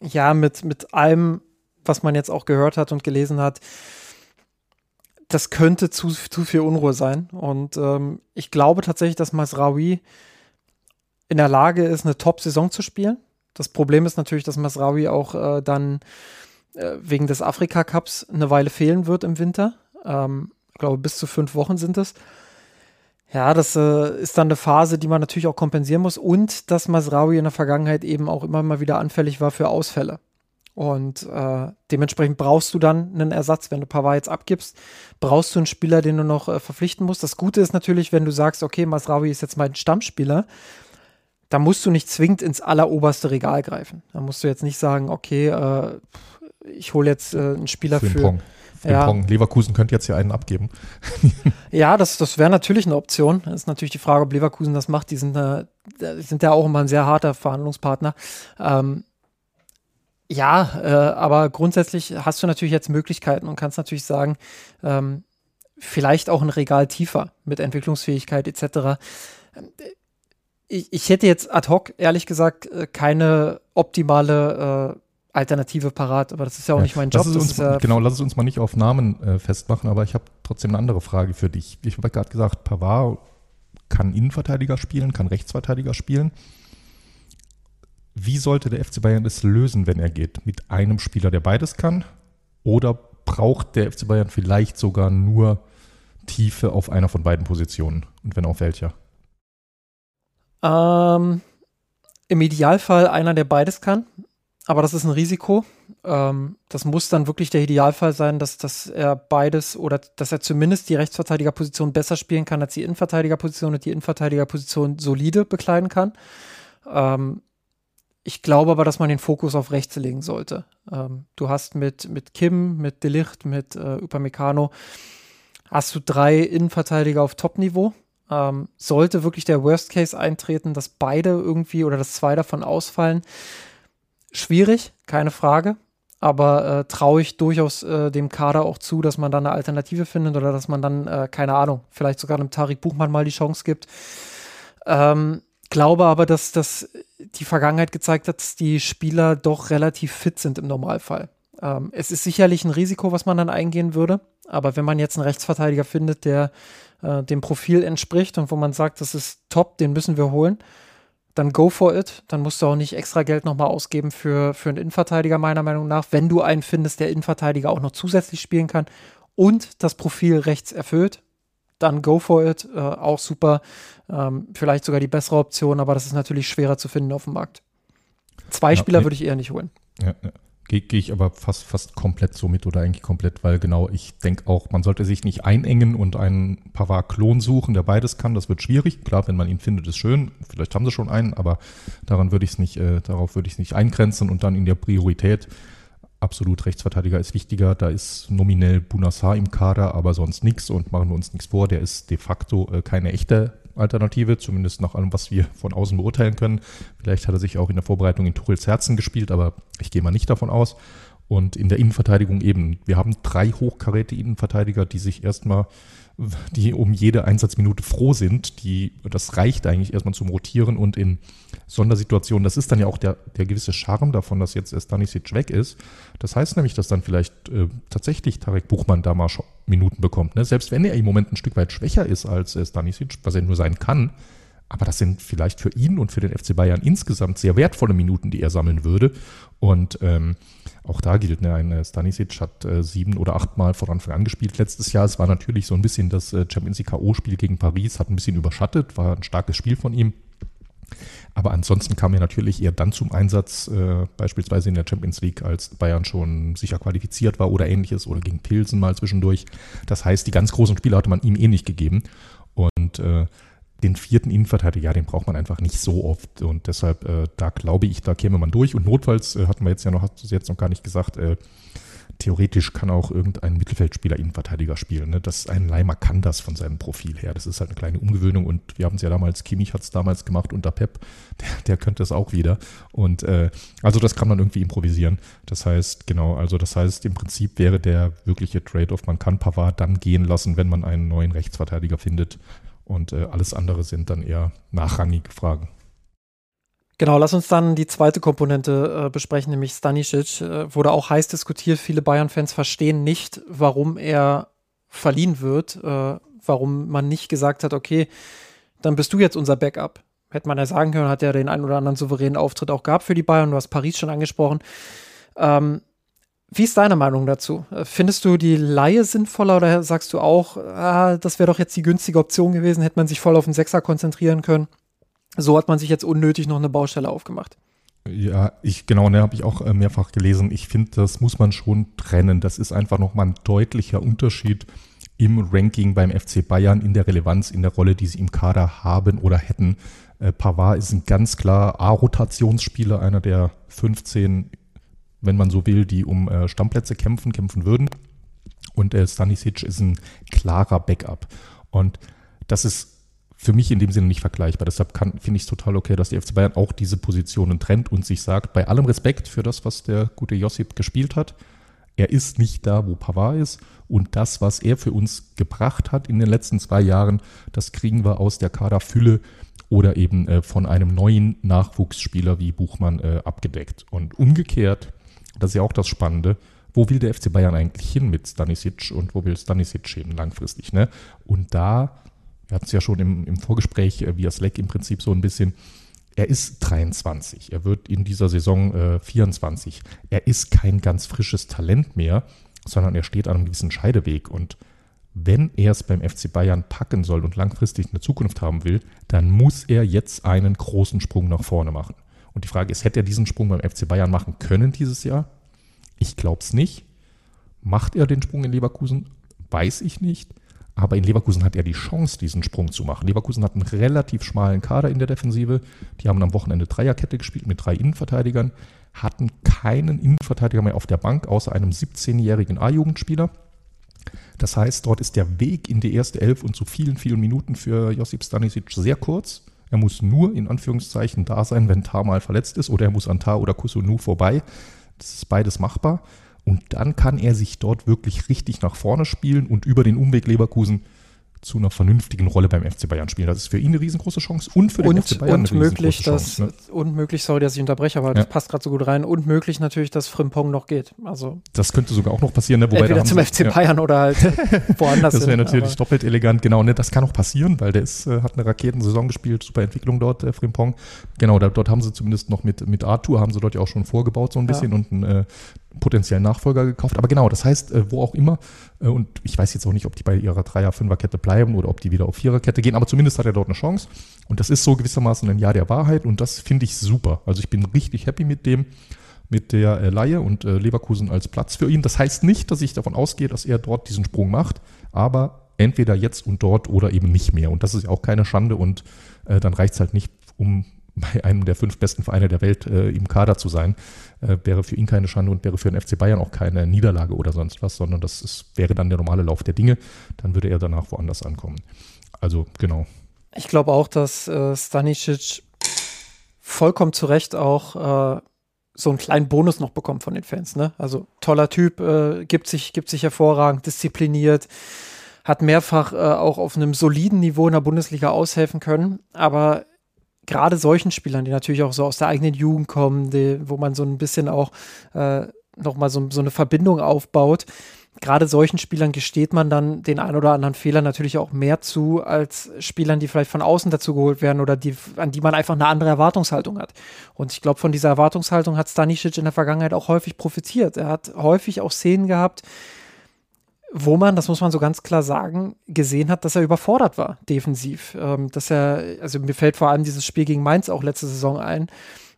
ja, mit, mit allem, was man jetzt auch gehört hat und gelesen hat, das könnte zu, zu viel Unruhe sein. Und ähm, ich glaube tatsächlich, dass Masraoui in der Lage ist, eine Top-Saison zu spielen. Das Problem ist natürlich, dass Masraoui auch äh, dann äh, wegen des Afrika-Cups eine Weile fehlen wird im Winter. Ähm, ich glaube, bis zu fünf Wochen sind es. Ja, das äh, ist dann eine Phase, die man natürlich auch kompensieren muss und dass Masraoui in der Vergangenheit eben auch immer mal wieder anfällig war für Ausfälle. Und äh, dementsprechend brauchst du dann einen Ersatz. Wenn du Pavard jetzt abgibst, brauchst du einen Spieler, den du noch äh, verpflichten musst. Das Gute ist natürlich, wenn du sagst, okay, Masraoui ist jetzt mein Stammspieler, da musst du nicht zwingend ins alleroberste Regal greifen. Da musst du jetzt nicht sagen, okay, äh, ich hole jetzt äh, einen Spieler für. für ja. Leverkusen könnte jetzt hier einen abgeben. ja, das, das wäre natürlich eine Option. Das ist natürlich die Frage, ob Leverkusen das macht. Die sind, äh, sind ja auch immer ein sehr harter Verhandlungspartner. Ähm, ja, äh, aber grundsätzlich hast du natürlich jetzt Möglichkeiten und kannst natürlich sagen, ähm, vielleicht auch ein Regal tiefer mit Entwicklungsfähigkeit etc. Ich, ich hätte jetzt ad hoc, ehrlich gesagt, äh, keine optimale äh, Alternative parat, aber das ist ja auch ja, nicht mein Job. Uns, ja genau, lass es uns mal nicht auf Namen äh, festmachen, aber ich habe trotzdem eine andere Frage für dich. Ich habe gerade gesagt, Pavard kann Innenverteidiger spielen, kann Rechtsverteidiger spielen. Wie sollte der FC Bayern es lösen, wenn er geht? Mit einem Spieler, der beides kann? Oder braucht der FC Bayern vielleicht sogar nur Tiefe auf einer von beiden Positionen? Und wenn auf welcher? Ähm, Im Idealfall einer, der beides kann. Aber das ist ein Risiko. Ähm, das muss dann wirklich der Idealfall sein, dass, dass er beides oder dass er zumindest die Rechtsverteidigerposition besser spielen kann als die Innenverteidigerposition und die Innenverteidigerposition solide bekleiden kann. Ähm, ich glaube aber, dass man den Fokus auf rechts legen sollte. Ähm, du hast mit, mit Kim, mit Delicht, mit äh, Upamecano, hast du drei Innenverteidiger auf Top-Niveau. Ähm, sollte wirklich der Worst Case eintreten, dass beide irgendwie oder dass zwei davon ausfallen, schwierig, keine Frage. Aber äh, traue ich durchaus äh, dem Kader auch zu, dass man dann eine Alternative findet oder dass man dann, äh, keine Ahnung, vielleicht sogar einem Tarik Buchmann mal die Chance gibt. Ähm, glaube aber, dass das die Vergangenheit gezeigt hat, dass die Spieler doch relativ fit sind im Normalfall. Ähm, es ist sicherlich ein Risiko, was man dann eingehen würde, aber wenn man jetzt einen Rechtsverteidiger findet, der äh, dem Profil entspricht und wo man sagt, das ist top, den müssen wir holen, dann go for it. Dann musst du auch nicht extra Geld nochmal ausgeben für, für einen Innenverteidiger, meiner Meinung nach, wenn du einen findest, der Innenverteidiger auch noch zusätzlich spielen kann und das Profil rechts erfüllt, dann go for it. Äh, auch super. Ähm, vielleicht sogar die bessere Option, aber das ist natürlich schwerer zu finden auf dem Markt. Zwei ja, Spieler nee. würde ich eher nicht holen. Ja, ja. Gehe geh ich aber fast, fast komplett so mit oder eigentlich komplett, weil genau, ich denke auch, man sollte sich nicht einengen und einen Pavard-Klon suchen, der beides kann. Das wird schwierig. Klar, wenn man ihn findet, ist schön. Vielleicht haben sie schon einen, aber daran würde ich es nicht, äh, darauf würde ich es nicht eingrenzen und dann in der Priorität absolut Rechtsverteidiger ist wichtiger. Da ist nominell Bunassar im Kader, aber sonst nichts und machen wir uns nichts vor. Der ist de facto äh, keine echte Alternative, zumindest nach allem, was wir von außen beurteilen können. Vielleicht hat er sich auch in der Vorbereitung in Tuchels Herzen gespielt, aber ich gehe mal nicht davon aus. Und in der Innenverteidigung eben. Wir haben drei hochkaräte Innenverteidiger, die sich erstmal die um jede Einsatzminute froh sind. Die, das reicht eigentlich erstmal zum Rotieren und in Sondersituationen, das ist dann ja auch der, der gewisse Charme davon, dass jetzt Stanisic weg ist. Das heißt nämlich, dass dann vielleicht äh, tatsächlich Tarek Buchmann da mal Minuten bekommt. Ne? Selbst wenn er im Moment ein Stück weit schwächer ist als Stanisic, was er nur sein kann, aber das sind vielleicht für ihn und für den FC Bayern insgesamt sehr wertvolle Minuten, die er sammeln würde. Und ähm, auch da gilt, ne, ein äh, Stanisic hat äh, sieben oder acht Mal von Anfang an gespielt letztes Jahr. Es war natürlich so ein bisschen das äh, Champions League K.O.-Spiel gegen Paris, hat ein bisschen überschattet, war ein starkes Spiel von ihm. Aber ansonsten kam er natürlich eher dann zum Einsatz, äh, beispielsweise in der Champions League, als Bayern schon sicher qualifiziert war oder ähnliches oder gegen Pilsen mal zwischendurch. Das heißt, die ganz großen Spiele hatte man ihm eh nicht gegeben. Und äh, den vierten Innenverteidiger, ja, den braucht man einfach nicht so oft. Und deshalb, äh, da glaube ich, da käme man durch. Und notfalls äh, hatten wir jetzt ja noch, hast du jetzt noch gar nicht gesagt, äh, theoretisch kann auch irgendein Mittelfeldspieler Innenverteidiger spielen. Ne? Das ein Leimer kann das von seinem Profil her. Das ist halt eine kleine Umgewöhnung und wir haben es ja damals, Kimmich hat es damals gemacht unter Pep, der, der könnte es auch wieder. Und äh, also das kann man irgendwie improvisieren. Das heißt, genau, also das heißt, im Prinzip wäre der wirkliche Trade-off, man kann Pavard dann gehen lassen, wenn man einen neuen Rechtsverteidiger findet. Und äh, alles andere sind dann eher nachrangige Fragen. Genau, lass uns dann die zweite Komponente äh, besprechen, nämlich Stanisic. Äh, wurde auch heiß diskutiert. Viele Bayern-Fans verstehen nicht, warum er verliehen wird, äh, warum man nicht gesagt hat, okay, dann bist du jetzt unser Backup. Hätte man ja sagen können, hat er den einen oder anderen souveränen Auftritt auch gehabt für die Bayern. Du hast Paris schon angesprochen. Ähm, wie ist deine Meinung dazu? Äh, findest du die Laie sinnvoller oder sagst du auch, ah, das wäre doch jetzt die günstige Option gewesen, hätte man sich voll auf den Sechser konzentrieren können? So hat man sich jetzt unnötig noch eine Baustelle aufgemacht. Ja, ich genau, ne, habe ich auch äh, mehrfach gelesen. Ich finde, das muss man schon trennen. Das ist einfach nochmal ein deutlicher Unterschied im Ranking beim FC Bayern, in der Relevanz, in der Rolle, die sie im Kader haben oder hätten. Äh, Pavard ist ein ganz klar A-Rotationsspieler, einer der 15, wenn man so will, die um äh, Stammplätze kämpfen, kämpfen würden. Und äh, Stanisic ist ein klarer Backup. Und das ist für mich in dem Sinne nicht vergleichbar. Deshalb finde ich es total okay, dass die FC Bayern auch diese Positionen trennt und sich sagt, bei allem Respekt für das, was der gute Josip gespielt hat, er ist nicht da, wo Pavard ist. Und das, was er für uns gebracht hat in den letzten zwei Jahren, das kriegen wir aus der Kaderfülle oder eben äh, von einem neuen Nachwuchsspieler wie Buchmann äh, abgedeckt. Und umgekehrt, das ist ja auch das Spannende, wo will der FC Bayern eigentlich hin mit Stanisic und wo will Stanisic hin langfristig? Ne? Und da wir hatten es ja schon im, im Vorgespräch äh, via Slack im Prinzip so ein bisschen, er ist 23, er wird in dieser Saison äh, 24. Er ist kein ganz frisches Talent mehr, sondern er steht an einem gewissen Scheideweg. Und wenn er es beim FC Bayern packen soll und langfristig eine Zukunft haben will, dann muss er jetzt einen großen Sprung nach vorne machen. Und die Frage ist, hätte er diesen Sprung beim FC Bayern machen können dieses Jahr? Ich glaube es nicht. Macht er den Sprung in Leverkusen? Weiß ich nicht. Aber in Leverkusen hat er die Chance, diesen Sprung zu machen. Leverkusen hat einen relativ schmalen Kader in der Defensive. Die haben am Wochenende Dreierkette gespielt mit drei Innenverteidigern, hatten keinen Innenverteidiger mehr auf der Bank, außer einem 17-jährigen A-Jugendspieler. Das heißt, dort ist der Weg in die erste Elf und zu vielen, vielen Minuten für Josip Stanisic sehr kurz. Er muss nur in Anführungszeichen da sein, wenn Tar mal verletzt ist, oder er muss an Tar oder Kusunu vorbei. Das ist beides machbar. Und dann kann er sich dort wirklich richtig nach vorne spielen und über den Umweg Leverkusen zu einer vernünftigen Rolle beim FC Bayern spielen. Das ist für ihn eine riesengroße Chance und für den und, FC Bayern und eine möglich, dass, Chance. Ne? Und möglich, sorry, dass ich unterbreche, aber ja. das passt gerade so gut rein. Und möglich natürlich, dass Frimpong noch geht. Also das könnte sogar auch noch passieren. Ne? Wobei entweder zum FC Bayern ja. oder halt woanders. das wäre natürlich doppelt elegant. Genau, ne? das kann auch passieren, weil der ist, äh, hat eine Raketensaison gespielt, super Entwicklung dort, äh, Frimpong. Genau, da, dort haben sie zumindest noch mit, mit Arthur, haben sie dort ja auch schon vorgebaut so ein bisschen ja. und ein äh, potenziellen Nachfolger gekauft. Aber genau, das heißt, äh, wo auch immer, äh, und ich weiß jetzt auch nicht, ob die bei ihrer Dreier-Fünfer-Kette bleiben oder ob die wieder auf Vierer-Kette gehen, aber zumindest hat er dort eine Chance. Und das ist so gewissermaßen ein Jahr der Wahrheit und das finde ich super. Also ich bin richtig happy mit dem, mit der äh, Laie und Leverkusen als Platz für ihn. Das heißt nicht, dass ich davon ausgehe, dass er dort diesen Sprung macht, aber entweder jetzt und dort oder eben nicht mehr. Und das ist auch keine Schande und dann reicht es halt nicht, um bei einem der fünf besten Vereine der Welt im Kader zu sein, äh, wäre für ihn keine Schande und wäre für den FC Bayern auch keine Niederlage oder sonst was, sondern das ist, wäre dann der normale Lauf der Dinge. Dann würde er danach woanders ankommen. Also genau. Ich glaube auch, dass äh, Stanisic vollkommen zu Recht auch äh, so einen kleinen Bonus noch bekommt von den Fans. Ne? Also toller Typ, äh, gibt, sich, gibt sich hervorragend, diszipliniert, hat mehrfach äh, auch auf einem soliden Niveau in der Bundesliga aushelfen können. Aber gerade solchen Spielern, die natürlich auch so aus der eigenen Jugend kommen, die, wo man so ein bisschen auch äh, nochmal so, so eine Verbindung aufbaut, gerade solchen Spielern gesteht man dann den ein oder anderen Fehler natürlich auch mehr zu, als Spielern, die vielleicht von außen dazu geholt werden oder die, an die man einfach eine andere Erwartungshaltung hat. Und ich glaube, von dieser Erwartungshaltung hat Stanisic in der Vergangenheit auch häufig profitiert. Er hat häufig auch Szenen gehabt, wo man, das muss man so ganz klar sagen, gesehen hat, dass er überfordert war, defensiv. Ähm, dass er, also mir fällt vor allem dieses Spiel gegen Mainz auch letzte Saison ein,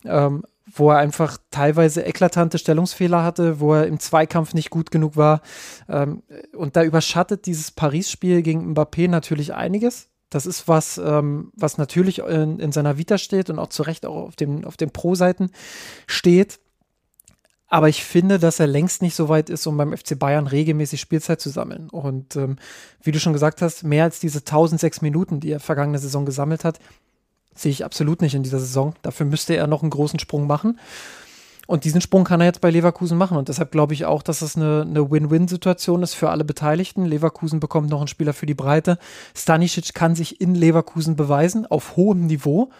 ähm, wo er einfach teilweise eklatante Stellungsfehler hatte, wo er im Zweikampf nicht gut genug war. Ähm, und da überschattet dieses Paris-Spiel gegen Mbappé natürlich einiges. Das ist was, ähm, was natürlich in, in, seiner Vita steht und auch zu Recht auch auf, dem, auf den Pro-Seiten steht. Aber ich finde, dass er längst nicht so weit ist, um beim FC Bayern regelmäßig Spielzeit zu sammeln. Und ähm, wie du schon gesagt hast, mehr als diese 1006 Minuten, die er vergangene Saison gesammelt hat, sehe ich absolut nicht in dieser Saison. Dafür müsste er noch einen großen Sprung machen. Und diesen Sprung kann er jetzt bei Leverkusen machen. Und deshalb glaube ich auch, dass es eine, eine Win-Win-Situation ist für alle Beteiligten. Leverkusen bekommt noch einen Spieler für die Breite. Stanisic kann sich in Leverkusen beweisen, auf hohem Niveau.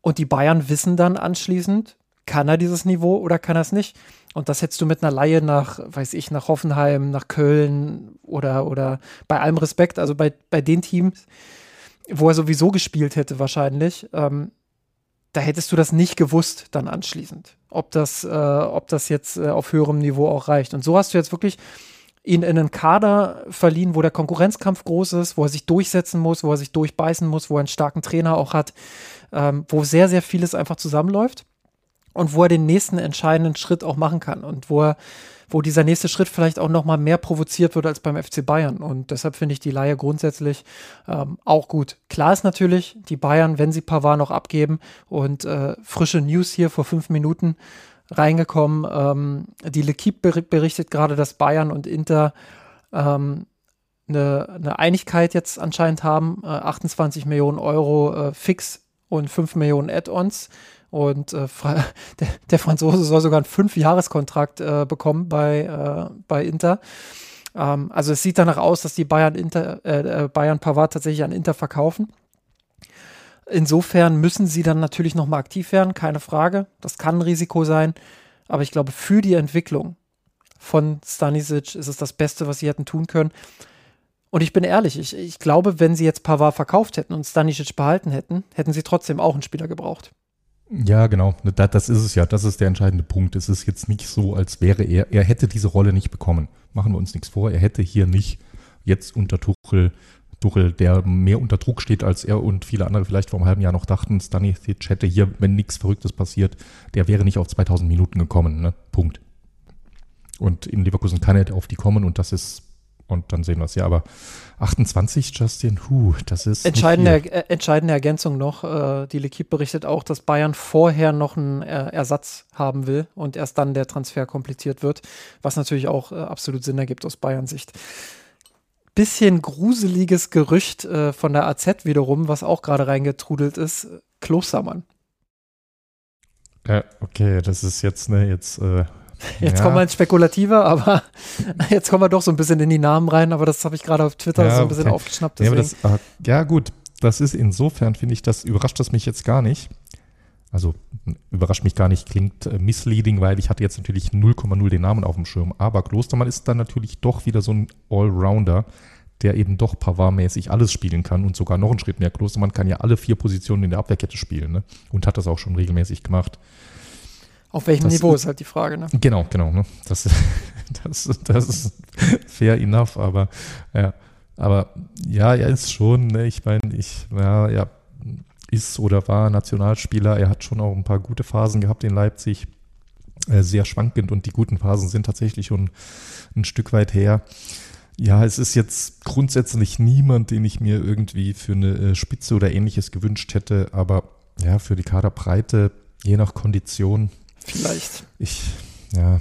Und die Bayern wissen dann anschließend, kann er dieses Niveau oder kann er es nicht? Und das hättest du mit einer Laie nach, weiß ich, nach Hoffenheim, nach Köln oder, oder bei allem Respekt, also bei, bei den Teams, wo er sowieso gespielt hätte wahrscheinlich, ähm, da hättest du das nicht gewusst dann anschließend, ob das, äh, ob das jetzt äh, auf höherem Niveau auch reicht. Und so hast du jetzt wirklich ihn in einen Kader verliehen, wo der Konkurrenzkampf groß ist, wo er sich durchsetzen muss, wo er sich durchbeißen muss, wo er einen starken Trainer auch hat, ähm, wo sehr, sehr vieles einfach zusammenläuft und wo er den nächsten entscheidenden Schritt auch machen kann und wo er wo dieser nächste Schritt vielleicht auch noch mal mehr provoziert wird als beim FC Bayern. Und deshalb finde ich die Laie grundsätzlich ähm, auch gut. Klar ist natürlich, die Bayern, wenn sie Pavard noch abgeben und äh, frische News hier vor fünf Minuten reingekommen. Ähm, die L'Equipe berichtet gerade, dass Bayern und Inter ähm, eine, eine, Einigkeit jetzt anscheinend haben. Äh, 28 Millionen Euro äh, fix und 5 Millionen Add-ons. Und äh, der, der, Franzose soll sogar einen Fünfjahreskontrakt äh, bekommen bei, äh, bei Inter. Ähm, also es sieht danach aus, dass die Bayern, Inter, äh, äh, Bayern Pavard tatsächlich an Inter verkaufen. Insofern müssen sie dann natürlich nochmal aktiv werden, keine Frage. Das kann ein Risiko sein. Aber ich glaube, für die Entwicklung von Stanisic ist es das Beste, was sie hätten tun können. Und ich bin ehrlich, ich, ich glaube, wenn sie jetzt Pavard verkauft hätten und Stanisic behalten hätten, hätten sie trotzdem auch einen Spieler gebraucht. Ja, genau. Das ist es ja. Das ist der entscheidende Punkt. Es ist jetzt nicht so, als wäre er, er hätte diese Rolle nicht bekommen. Machen wir uns nichts vor. Er hätte hier nicht jetzt unter Tuchel, Tuchel, der mehr unter Druck steht, als er und viele andere vielleicht vor einem halben Jahr noch dachten, Stanisic hätte hier, wenn nichts Verrücktes passiert, der wäre nicht auf 2000 Minuten gekommen. Ne? Punkt. Und in Leverkusen kann er auf die kommen und das ist und dann sehen wir es ja. Aber 28, Justin, huh, das ist. Entscheidende, äh, entscheidende Ergänzung noch. Äh, die L'Equipe berichtet auch, dass Bayern vorher noch einen äh, Ersatz haben will und erst dann der Transfer kompliziert wird, was natürlich auch äh, absolut Sinn ergibt aus Bayern Sicht. Bisschen gruseliges Gerücht äh, von der AZ wiederum, was auch gerade reingetrudelt ist: Klostermann. Ja, okay, das ist jetzt, ne, jetzt Jetzt ja. kommen wir ins Spekulative, aber jetzt kommen wir doch so ein bisschen in die Namen rein, aber das habe ich gerade auf Twitter ja, so ein bisschen okay. aufgeschnappt. Ja, das, äh, ja, gut, das ist insofern, finde ich, das überrascht das mich jetzt gar nicht. Also überrascht mich gar nicht, klingt äh, misleading, weil ich hatte jetzt natürlich 0,0 den Namen auf dem Schirm. Aber Klostermann ist dann natürlich doch wieder so ein Allrounder, der eben doch Pavard-mäßig alles spielen kann und sogar noch einen Schritt mehr. Klostermann kann ja alle vier Positionen in der Abwehrkette spielen ne? und hat das auch schon regelmäßig gemacht. Auf welchem das, Niveau ist halt die Frage, ne? Genau, genau. Ne? Das, das, das ist fair enough, aber ja. Aber ja, er ist schon, ne, ich meine, ich, ja, ja, ist oder war Nationalspieler. Er hat schon auch ein paar gute Phasen gehabt in Leipzig. Äh, sehr schwankend und die guten Phasen sind tatsächlich schon ein Stück weit her. Ja, es ist jetzt grundsätzlich niemand, den ich mir irgendwie für eine äh, Spitze oder ähnliches gewünscht hätte, aber ja, für die Kaderbreite, je nach Kondition, Vielleicht. Ich, ja.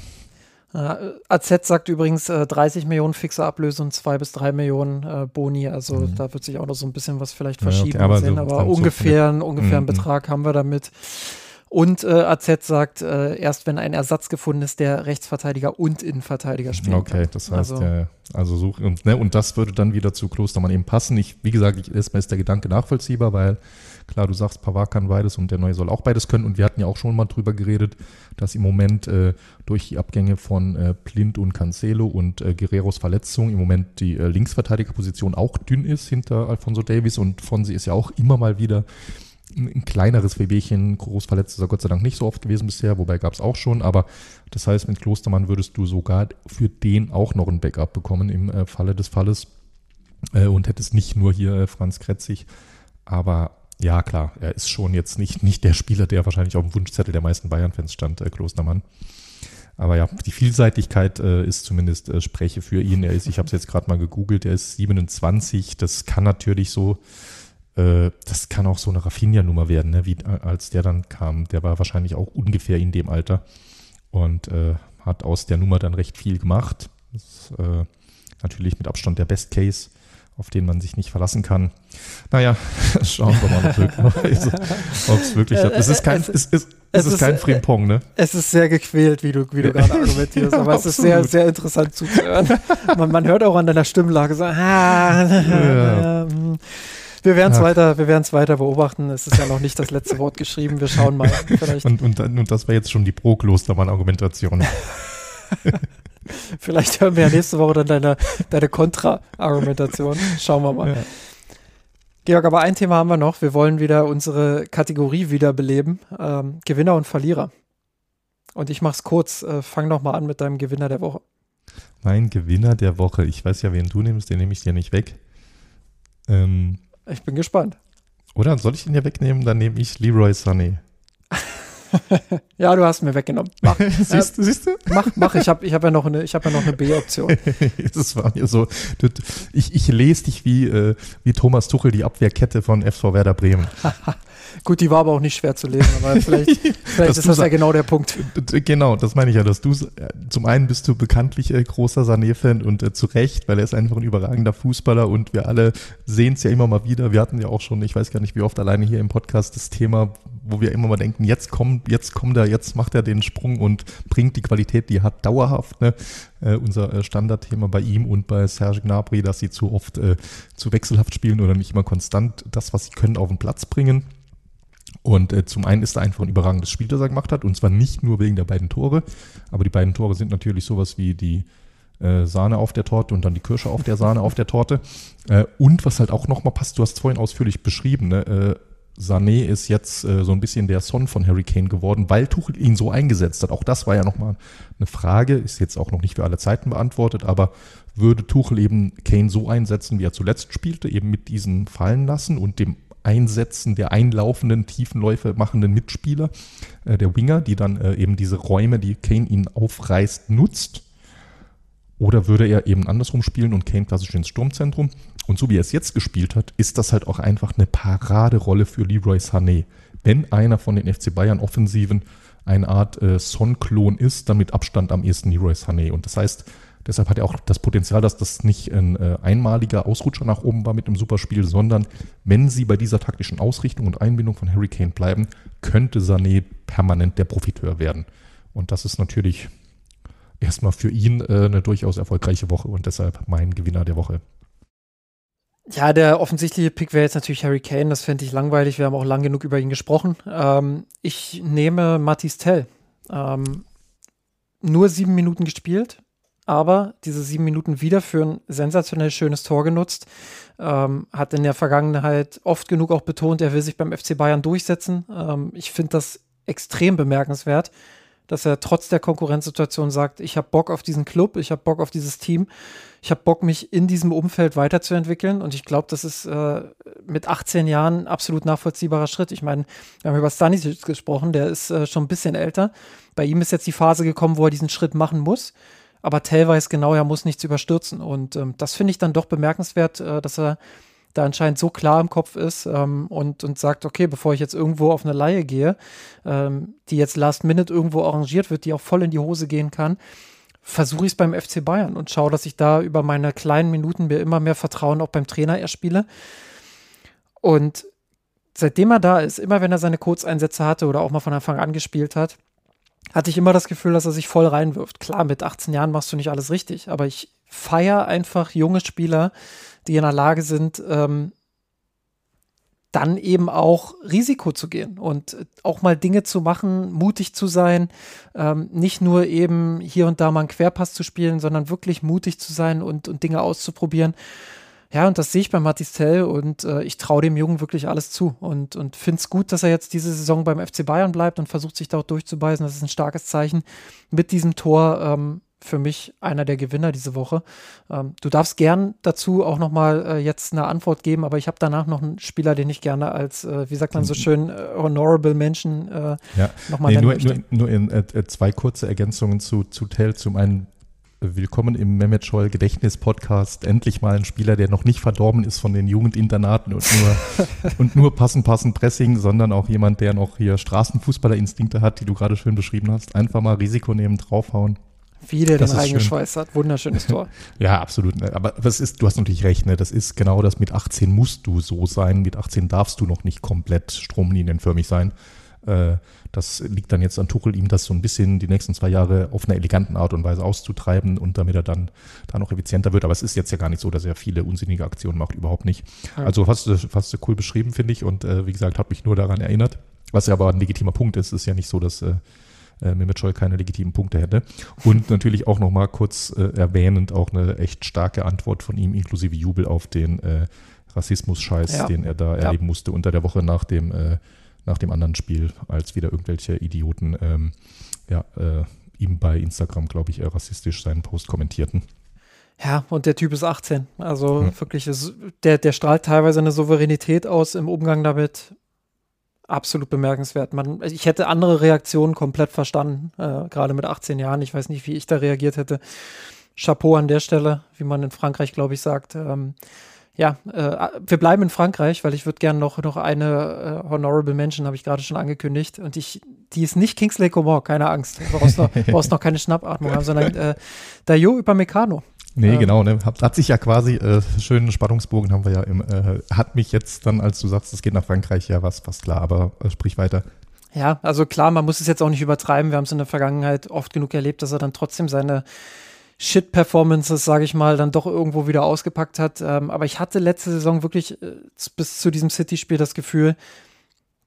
Äh, AZ sagt übrigens äh, 30 Millionen fixe Ablösung, 2 bis 3 Millionen äh, Boni. Also mhm. da wird sich auch noch so ein bisschen was vielleicht verschieben. Ja, okay, aber, sehen, so, aber ungefähr, so ungefähr mhm. Betrag haben wir damit. Und äh, AZ sagt, äh, erst wenn ein Ersatz gefunden ist, der Rechtsverteidiger und Innenverteidiger spielt. Okay, das heißt, also, ja, also such, und, ne, und das würde dann wieder zu Klostermann eben passen. Ich, wie gesagt, ich, erstmal ist der Gedanke nachvollziehbar, weil klar, du sagst, Pavard kann beides und der Neue soll auch beides können. Und wir hatten ja auch schon mal drüber geredet, dass im Moment äh, durch die Abgänge von äh, Plint und Cancelo und äh, Guerreros Verletzung im Moment die äh, Linksverteidigerposition auch dünn ist hinter Alfonso Davis und Fonsi ist ja auch immer mal wieder ein kleineres Wehwehchen, groß verletzt ist er Gott sei Dank nicht so oft gewesen bisher, wobei gab es auch schon, aber das heißt, mit Klostermann würdest du sogar für den auch noch ein Backup bekommen im äh, Falle des Falles. Äh, und hättest nicht nur hier äh, Franz Kretzig, aber ja, klar, er ist schon jetzt nicht, nicht der Spieler, der wahrscheinlich auf dem Wunschzettel der meisten Bayern-Fans stand, äh, Klostermann. Aber ja, die Vielseitigkeit äh, ist zumindest äh, Spreche für ihn. Er ist, ich habe es jetzt gerade mal gegoogelt, er ist 27. Das kann natürlich so äh, das kann auch so eine Rafinha-Nummer werden, ne? Wie, als der dann kam. Der war wahrscheinlich auch ungefähr in dem Alter und äh, hat aus der Nummer dann recht viel gemacht. Das ist äh, natürlich mit Abstand der Best Case auf den man sich nicht verlassen kann. Naja, schauen wir mal, ob es wirklich hat. Es ist kein, es, es, es, es ist, ist kein Frimpong, ne? Es ist sehr gequält, wie du, wie du gerade argumentierst, aber es ist sehr, sehr interessant zuzuhören. man, man hört auch an deiner Stimmlage so, ah, ja. Wir werden es weiter, wir werden es weiter beobachten. Es ist ja noch nicht das letzte Wort geschrieben. Wir schauen mal. Vielleicht. Und, und, und das war jetzt schon die Pro-Klostermann-Argumentation. Vielleicht hören wir ja nächste Woche dann deine, deine Kontra-Argumentation. Schauen wir mal. Ja. Georg, aber ein Thema haben wir noch. Wir wollen wieder unsere Kategorie wiederbeleben. Ähm, Gewinner und Verlierer. Und ich mach's kurz. Äh, fang doch mal an mit deinem Gewinner der Woche. Mein Gewinner der Woche. Ich weiß ja, wen du nimmst, den nehme ich dir nicht weg. Ähm, ich bin gespannt. Oder soll ich ihn ja wegnehmen? Dann nehme ich Leroy Sunny. ja, du hast mir weggenommen. Mach. siehst, äh, siehst du? Mach, mach. Ich habe ich hab ja noch eine, hab ja noch eine B-Option. das war mir so. Ich, ich lese dich wie, äh, wie Thomas Tuchel die Abwehrkette von FV Werder Bremen. Gut, die war aber auch nicht schwer zu lesen, aber vielleicht, vielleicht ist das ja genau der Punkt. Genau, das meine ich ja, dass du, äh, zum einen bist du bekanntlich äh, großer Sané-Fan und äh, zu Recht, weil er ist einfach ein überragender Fußballer und wir alle sehen es ja immer mal wieder. Wir hatten ja auch schon, ich weiß gar nicht wie oft alleine hier im Podcast das Thema, wo wir immer mal denken, jetzt kommt, jetzt kommt er, jetzt macht er den Sprung und bringt die Qualität, die er hat, dauerhaft. Ne? Äh, unser äh, Standardthema bei ihm und bei Serge Gnabry, dass sie zu oft äh, zu wechselhaft spielen oder nicht immer konstant das, was sie können, auf den Platz bringen. Und äh, zum einen ist er einfach ein überragendes Spiel, das er gemacht hat. Und zwar nicht nur wegen der beiden Tore. Aber die beiden Tore sind natürlich sowas wie die äh, Sahne auf der Torte und dann die Kirsche auf der Sahne auf der Torte. Äh, und was halt auch nochmal passt, du hast es vorhin ausführlich beschrieben, ne? Sané ist jetzt äh, so ein bisschen der Son von Harry Kane geworden, weil Tuchel ihn so eingesetzt hat. Auch das war ja nochmal eine Frage, ist jetzt auch noch nicht für alle Zeiten beantwortet, aber würde Tuchel eben Kane so einsetzen, wie er zuletzt spielte, eben mit diesen Fallen lassen und dem Einsetzen der einlaufenden, Tiefenläufe machenden Mitspieler, äh, der Winger, die dann äh, eben diese Räume, die Kane ihnen aufreißt, nutzt. Oder würde er eben andersrum spielen und Kane klassisch ins Sturmzentrum? Und so wie er es jetzt gespielt hat, ist das halt auch einfach eine Paraderolle für Leroy Sané. Wenn einer von den FC Bayern Offensiven eine Art äh, Son-Klon ist, dann mit Abstand am ehesten Leroy Sané. Und das heißt, Deshalb hat er auch das Potenzial, dass das nicht ein äh, einmaliger Ausrutscher nach oben war mit einem Superspiel, sondern wenn sie bei dieser taktischen Ausrichtung und Einbindung von Harry Kane bleiben, könnte Sané permanent der Profiteur werden. Und das ist natürlich erstmal für ihn äh, eine durchaus erfolgreiche Woche und deshalb mein Gewinner der Woche. Ja, der offensichtliche Pick wäre jetzt natürlich Harry Kane. Das fände ich langweilig. Wir haben auch lang genug über ihn gesprochen. Ähm, ich nehme Mathis Tell. Ähm, nur sieben Minuten gespielt, aber diese sieben Minuten wieder für ein sensationell schönes Tor genutzt. Ähm, hat in der Vergangenheit oft genug auch betont, er will sich beim FC Bayern durchsetzen. Ähm, ich finde das extrem bemerkenswert, dass er trotz der Konkurrenzsituation sagt, ich habe Bock auf diesen Club, ich habe Bock auf dieses Team, ich habe Bock, mich in diesem Umfeld weiterzuentwickeln. Und ich glaube, das ist äh, mit 18 Jahren absolut nachvollziehbarer Schritt. Ich meine, wir haben über Stanisic gesprochen, der ist äh, schon ein bisschen älter. Bei ihm ist jetzt die Phase gekommen, wo er diesen Schritt machen muss. Aber Tell weiß genau, er muss nichts überstürzen. Und ähm, das finde ich dann doch bemerkenswert, äh, dass er da anscheinend so klar im Kopf ist ähm, und, und sagt, okay, bevor ich jetzt irgendwo auf eine Laie gehe, ähm, die jetzt last minute irgendwo arrangiert wird, die auch voll in die Hose gehen kann, versuche ich es beim FC Bayern und schaue, dass ich da über meine kleinen Minuten mir immer mehr Vertrauen auch beim Trainer erspiele. Und seitdem er da ist, immer wenn er seine Kurzeinsätze hatte oder auch mal von Anfang an gespielt hat, hatte ich immer das Gefühl, dass er sich voll reinwirft. Klar, mit 18 Jahren machst du nicht alles richtig, aber ich feiere einfach junge Spieler, die in der Lage sind, ähm, dann eben auch Risiko zu gehen und auch mal Dinge zu machen, mutig zu sein, ähm, nicht nur eben hier und da mal einen Querpass zu spielen, sondern wirklich mutig zu sein und, und Dinge auszuprobieren. Ja, und das sehe ich bei Matis Tell und äh, ich traue dem Jungen wirklich alles zu und, und finde es gut, dass er jetzt diese Saison beim FC Bayern bleibt und versucht sich dort durchzubeißen. Das ist ein starkes Zeichen. Mit diesem Tor ähm, für mich einer der Gewinner diese Woche. Ähm, du darfst gern dazu auch nochmal äh, jetzt eine Antwort geben, aber ich habe danach noch einen Spieler, den ich gerne als, äh, wie sagt man so schön, äh, honorable Menschen äh, ja. nochmal nee, nur, nur, nur in äh, äh, zwei kurze Ergänzungen zu, zu Tell. Zum einen willkommen im Mehmet Scholl Gedächtnis Podcast. Endlich mal ein Spieler, der noch nicht verdorben ist von den Jugendinternaten und nur, und nur passen, passen Pressing, sondern auch jemand, der noch hier Straßenfußballerinstinkte hat, die du gerade schön beschrieben hast. Einfach mal Risiko nehmen, draufhauen. Wie der das den reingeschweißt hat. Wunderschönes Tor. ja, absolut. Ne? Aber das ist, du hast natürlich recht, ne? Das ist genau das, mit 18 musst du so sein, mit 18 darfst du noch nicht komplett stromlinienförmig sein. Äh, das liegt dann jetzt an Tuchel, ihm das so ein bisschen die nächsten zwei Jahre auf einer eleganten Art und Weise auszutreiben und damit er dann da noch effizienter wird. Aber es ist jetzt ja gar nicht so, dass er viele unsinnige Aktionen macht, überhaupt nicht. Ja. Also fast, fast cool beschrieben, finde ich. Und äh, wie gesagt, hat mich nur daran erinnert. Was ja aber ein legitimer Punkt ist, ist ja nicht so, dass äh, äh, Mehmet Scholl keine legitimen Punkte hätte. Und natürlich auch nochmal kurz äh, erwähnend auch eine echt starke Antwort von ihm, inklusive Jubel auf den äh, Rassismus-Scheiß, ja. den er da ja. erleben musste unter der Woche nach dem, äh, nach dem anderen Spiel, als wieder irgendwelche Idioten ähm, ja, äh, ihm bei Instagram, glaube ich, äh, rassistisch seinen Post kommentierten. Ja, und der Typ ist 18. Also ja. wirklich, der, der strahlt teilweise eine Souveränität aus im Umgang damit absolut bemerkenswert. Man, ich hätte andere Reaktionen komplett verstanden, äh, gerade mit 18 Jahren. Ich weiß nicht, wie ich da reagiert hätte. Chapeau an der Stelle, wie man in Frankreich, glaube ich, sagt. Ähm, ja, äh, wir bleiben in Frankreich, weil ich würde gerne noch, noch eine äh, Honorable Mention, habe ich gerade schon angekündigt. Und ich, die ist nicht Kingsley Coman, keine Angst. Du brauchst noch, brauchst noch keine Schnappatmung haben, sondern äh, Dayo Upamecano. Nee, ähm, genau, ne? Hat, hat sich ja quasi, äh, schönen Spannungsbogen haben wir ja im, äh, hat mich jetzt dann, als du sagst, es geht nach Frankreich, ja, was fast klar, aber äh, sprich weiter. Ja, also klar, man muss es jetzt auch nicht übertreiben. Wir haben es in der Vergangenheit oft genug erlebt, dass er dann trotzdem seine Shit-Performances, sage ich mal, dann doch irgendwo wieder ausgepackt hat. Ähm, aber ich hatte letzte Saison wirklich äh, bis zu diesem City-Spiel das Gefühl,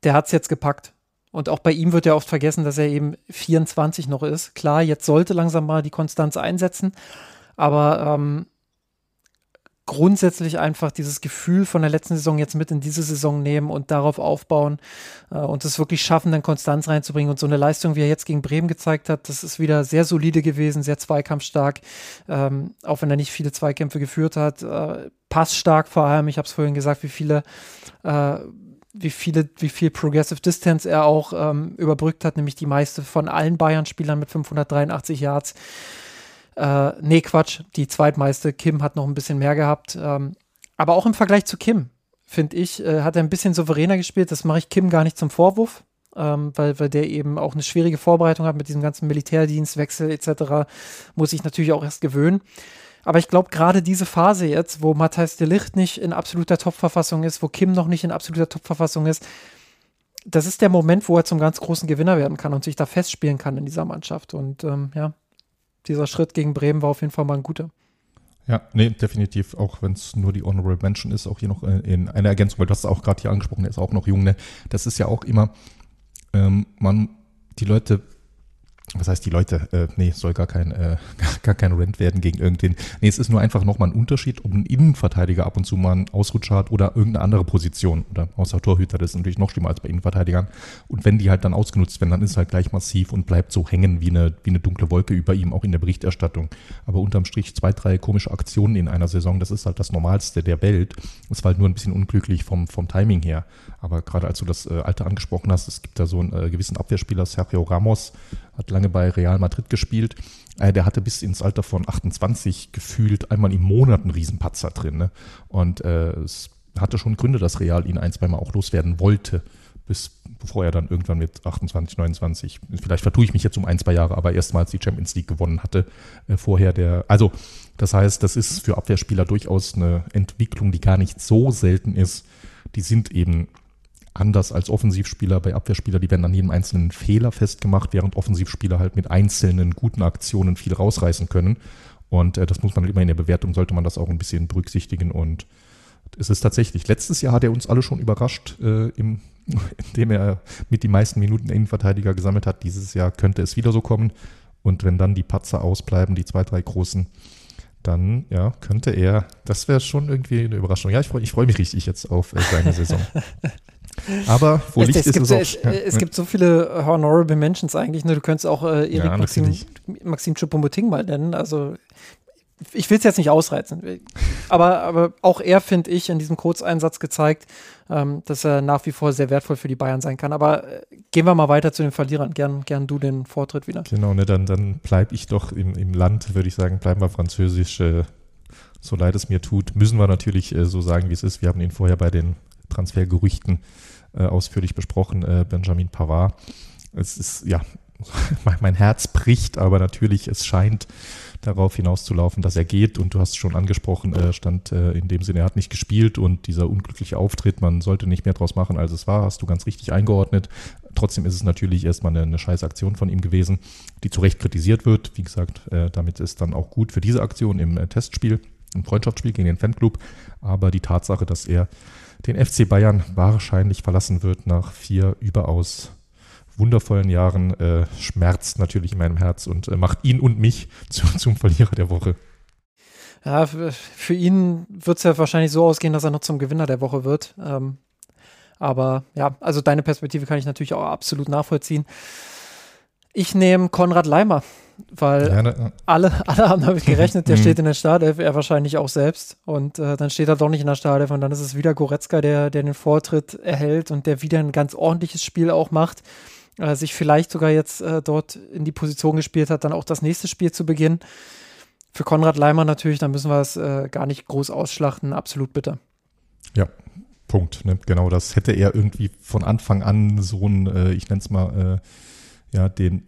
der hat es jetzt gepackt. Und auch bei ihm wird ja oft vergessen, dass er eben 24 noch ist. Klar, jetzt sollte langsam mal die Konstanz einsetzen. Aber ähm, grundsätzlich einfach dieses Gefühl von der letzten Saison jetzt mit in diese Saison nehmen und darauf aufbauen äh, und es wirklich schaffen, dann Konstanz reinzubringen. Und so eine Leistung, wie er jetzt gegen Bremen gezeigt hat, das ist wieder sehr solide gewesen, sehr zweikampfstark, ähm, auch wenn er nicht viele Zweikämpfe geführt hat. Äh, passstark vor allem, ich habe es vorhin gesagt, wie viele äh, wie viele, wie viel Progressive Distance er auch ähm, überbrückt hat, nämlich die meiste von allen Bayern-Spielern mit 583 Yards. Äh, nee, Quatsch, die zweitmeiste. Kim hat noch ein bisschen mehr gehabt. Ähm, aber auch im Vergleich zu Kim, finde ich, äh, hat er ein bisschen souveräner gespielt. Das mache ich Kim gar nicht zum Vorwurf. Ähm, weil, weil der eben auch eine schwierige Vorbereitung hat mit diesem ganzen Militärdienstwechsel etc., muss ich natürlich auch erst gewöhnen. Aber ich glaube, gerade diese Phase jetzt, wo Matthias de Licht nicht in absoluter Top-Verfassung ist, wo Kim noch nicht in absoluter Top-Verfassung ist, das ist der Moment, wo er zum ganz großen Gewinner werden kann und sich da festspielen kann in dieser Mannschaft. Und ähm, ja, dieser Schritt gegen Bremen war auf jeden Fall mal ein guter. Ja, nee, definitiv, auch wenn es nur die Honorable Mention ist, auch hier noch äh, in einer Ergänzung, weil du hast auch gerade hier angesprochen, er ist auch noch jung, ne? Das ist ja auch immer, ähm, man, die Leute was heißt die Leute, äh, nee, soll gar kein, äh, gar kein Rent werden gegen irgendwen. Nee, es ist nur einfach nochmal ein Unterschied, ob ein Innenverteidiger ab und zu mal einen Ausrutscher hat oder irgendeine andere Position. Oder außer Torhüter, das ist natürlich noch schlimmer als bei Innenverteidigern. Und wenn die halt dann ausgenutzt werden, dann ist es halt gleich massiv und bleibt so hängen wie eine, wie eine dunkle Wolke über ihm, auch in der Berichterstattung. Aber unterm Strich zwei, drei komische Aktionen in einer Saison, das ist halt das Normalste der Welt. Es war halt nur ein bisschen unglücklich vom, vom Timing her. Aber gerade als du das äh, Alter angesprochen hast, es gibt da so einen äh, gewissen Abwehrspieler, Sergio Ramos, hat lange bei Real Madrid gespielt. Äh, der hatte bis ins Alter von 28 gefühlt einmal im Monat einen Riesenpatzer drin. Ne? Und äh, es hatte schon Gründe, dass Real ihn ein, zweimal auch loswerden wollte, bis bevor er dann irgendwann mit 28, 29, vielleicht vertue ich mich jetzt um ein, zwei Jahre, aber erstmals die Champions League gewonnen hatte. Äh, vorher der, also das heißt, das ist für Abwehrspieler durchaus eine Entwicklung, die gar nicht so selten ist. Die sind eben anders als Offensivspieler bei Abwehrspieler, die werden an jedem einzelnen Fehler festgemacht, während Offensivspieler halt mit einzelnen guten Aktionen viel rausreißen können. Und äh, das muss man halt immer in der Bewertung, sollte man das auch ein bisschen berücksichtigen. Und es ist tatsächlich, letztes Jahr hat er uns alle schon überrascht, äh, im, indem er mit die meisten Minuten Innenverteidiger gesammelt hat. Dieses Jahr könnte es wieder so kommen. Und wenn dann die Patzer ausbleiben, die zwei, drei großen, dann ja, könnte er, das wäre schon irgendwie eine Überraschung. Ja, ich freue ich freu mich richtig jetzt auf äh, seine Saison. Aber wo es, Licht es ist, gibt, es, auch, ja. es gibt so viele Honorable Mentions eigentlich. Ne? Du könntest auch äh, Erik ja, Maxim, Maxim Choupo-Moting mal nennen. Also ich will es jetzt nicht ausreizen. Aber, aber auch er, finde ich, in diesem Kurzeinsatz gezeigt, ähm, dass er nach wie vor sehr wertvoll für die Bayern sein kann. Aber äh, gehen wir mal weiter zu den Verlierern. Gern, gern du den Vortritt wieder. Genau, ne, dann, dann bleibe ich doch im, im Land, würde ich sagen, bleiben wir französisch. Äh, so leid es mir tut, müssen wir natürlich äh, so sagen, wie es ist. Wir haben ihn vorher bei den Transfergerüchten äh, ausführlich besprochen, äh, Benjamin Pavard. Es ist, ja, mein Herz bricht, aber natürlich, es scheint darauf hinauszulaufen, dass er geht. Und du hast schon angesprochen, äh, stand äh, in dem Sinne, er hat nicht gespielt und dieser unglückliche Auftritt, man sollte nicht mehr draus machen, als es war, hast du ganz richtig eingeordnet. Trotzdem ist es natürlich erstmal eine, eine scheiß Aktion von ihm gewesen, die zu Recht kritisiert wird. Wie gesagt, äh, damit ist dann auch gut für diese Aktion im äh, Testspiel, im Freundschaftsspiel gegen den Fanclub. Aber die Tatsache, dass er den FC Bayern wahrscheinlich verlassen wird nach vier überaus wundervollen Jahren äh, schmerzt natürlich in meinem Herz und äh, macht ihn und mich zu, zum Verlierer der Woche. Ja, für ihn wird es ja wahrscheinlich so ausgehen, dass er noch zum Gewinner der Woche wird. Ähm, aber ja, also deine Perspektive kann ich natürlich auch absolut nachvollziehen. Ich nehme Konrad Leimer, weil ja, ne, alle, alle haben damit gerechnet, der mhm. steht in der Startelf, er wahrscheinlich auch selbst. Und äh, dann steht er doch nicht in der Startelf und dann ist es wieder Goretzka, der, der den Vortritt erhält und der wieder ein ganz ordentliches Spiel auch macht äh, sich vielleicht sogar jetzt äh, dort in die Position gespielt hat, dann auch das nächste Spiel zu beginnen. Für Konrad Leimer natürlich, da müssen wir es äh, gar nicht groß ausschlachten, absolut bitter. Ja, Punkt. Ne? Genau, das hätte er irgendwie von Anfang an so ein, äh, ich nenne es mal, äh, ja, den,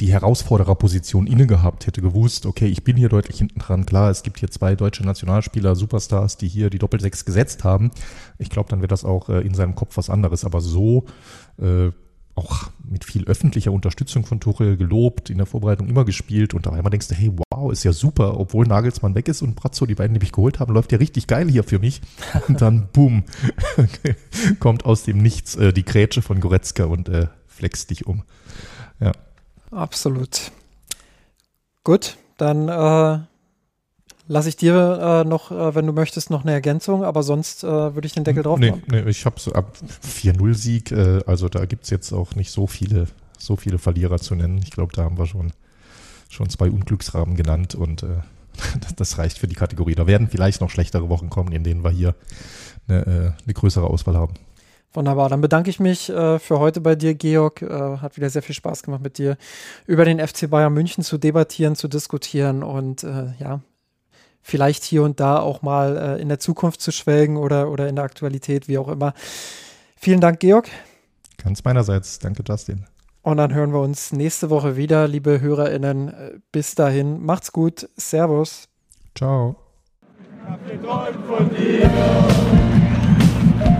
die Herausfordererposition inne gehabt, hätte gewusst, okay, ich bin hier deutlich hinten dran. Klar, es gibt hier zwei deutsche Nationalspieler, Superstars, die hier die Doppelsechs gesetzt haben. Ich glaube, dann wäre das auch äh, in seinem Kopf was anderes. Aber so äh, auch mit viel öffentlicher Unterstützung von Tuchel gelobt, in der Vorbereitung immer gespielt und da einmal denkst du, hey, wow, ist ja super, obwohl Nagelsmann weg ist und Brazzo, die beiden, die mich geholt haben, läuft ja richtig geil hier für mich. Und dann, boom, kommt aus dem Nichts äh, die Grätsche von Goretzka und äh, flext dich um. Ja. Absolut. Gut, dann äh, lasse ich dir äh, noch, äh, wenn du möchtest, noch eine Ergänzung, aber sonst äh, würde ich den Deckel drauf nee, machen. Nee, ich habe so ab 4-0-Sieg, äh, also da gibt es jetzt auch nicht so viele, so viele Verlierer zu nennen. Ich glaube, da haben wir schon, schon zwei Unglücksrahmen genannt und äh, das reicht für die Kategorie. Da werden vielleicht noch schlechtere Wochen kommen, in denen wir hier eine, eine größere Auswahl haben. Wunderbar, dann bedanke ich mich äh, für heute bei dir, Georg. Äh, hat wieder sehr viel Spaß gemacht mit dir, über den FC Bayern München zu debattieren, zu diskutieren und äh, ja, vielleicht hier und da auch mal äh, in der Zukunft zu schwelgen oder, oder in der Aktualität, wie auch immer. Vielen Dank, Georg. Ganz meinerseits. Danke, Justin. Und dann hören wir uns nächste Woche wieder, liebe HörerInnen. Bis dahin, macht's gut. Servus. Ciao.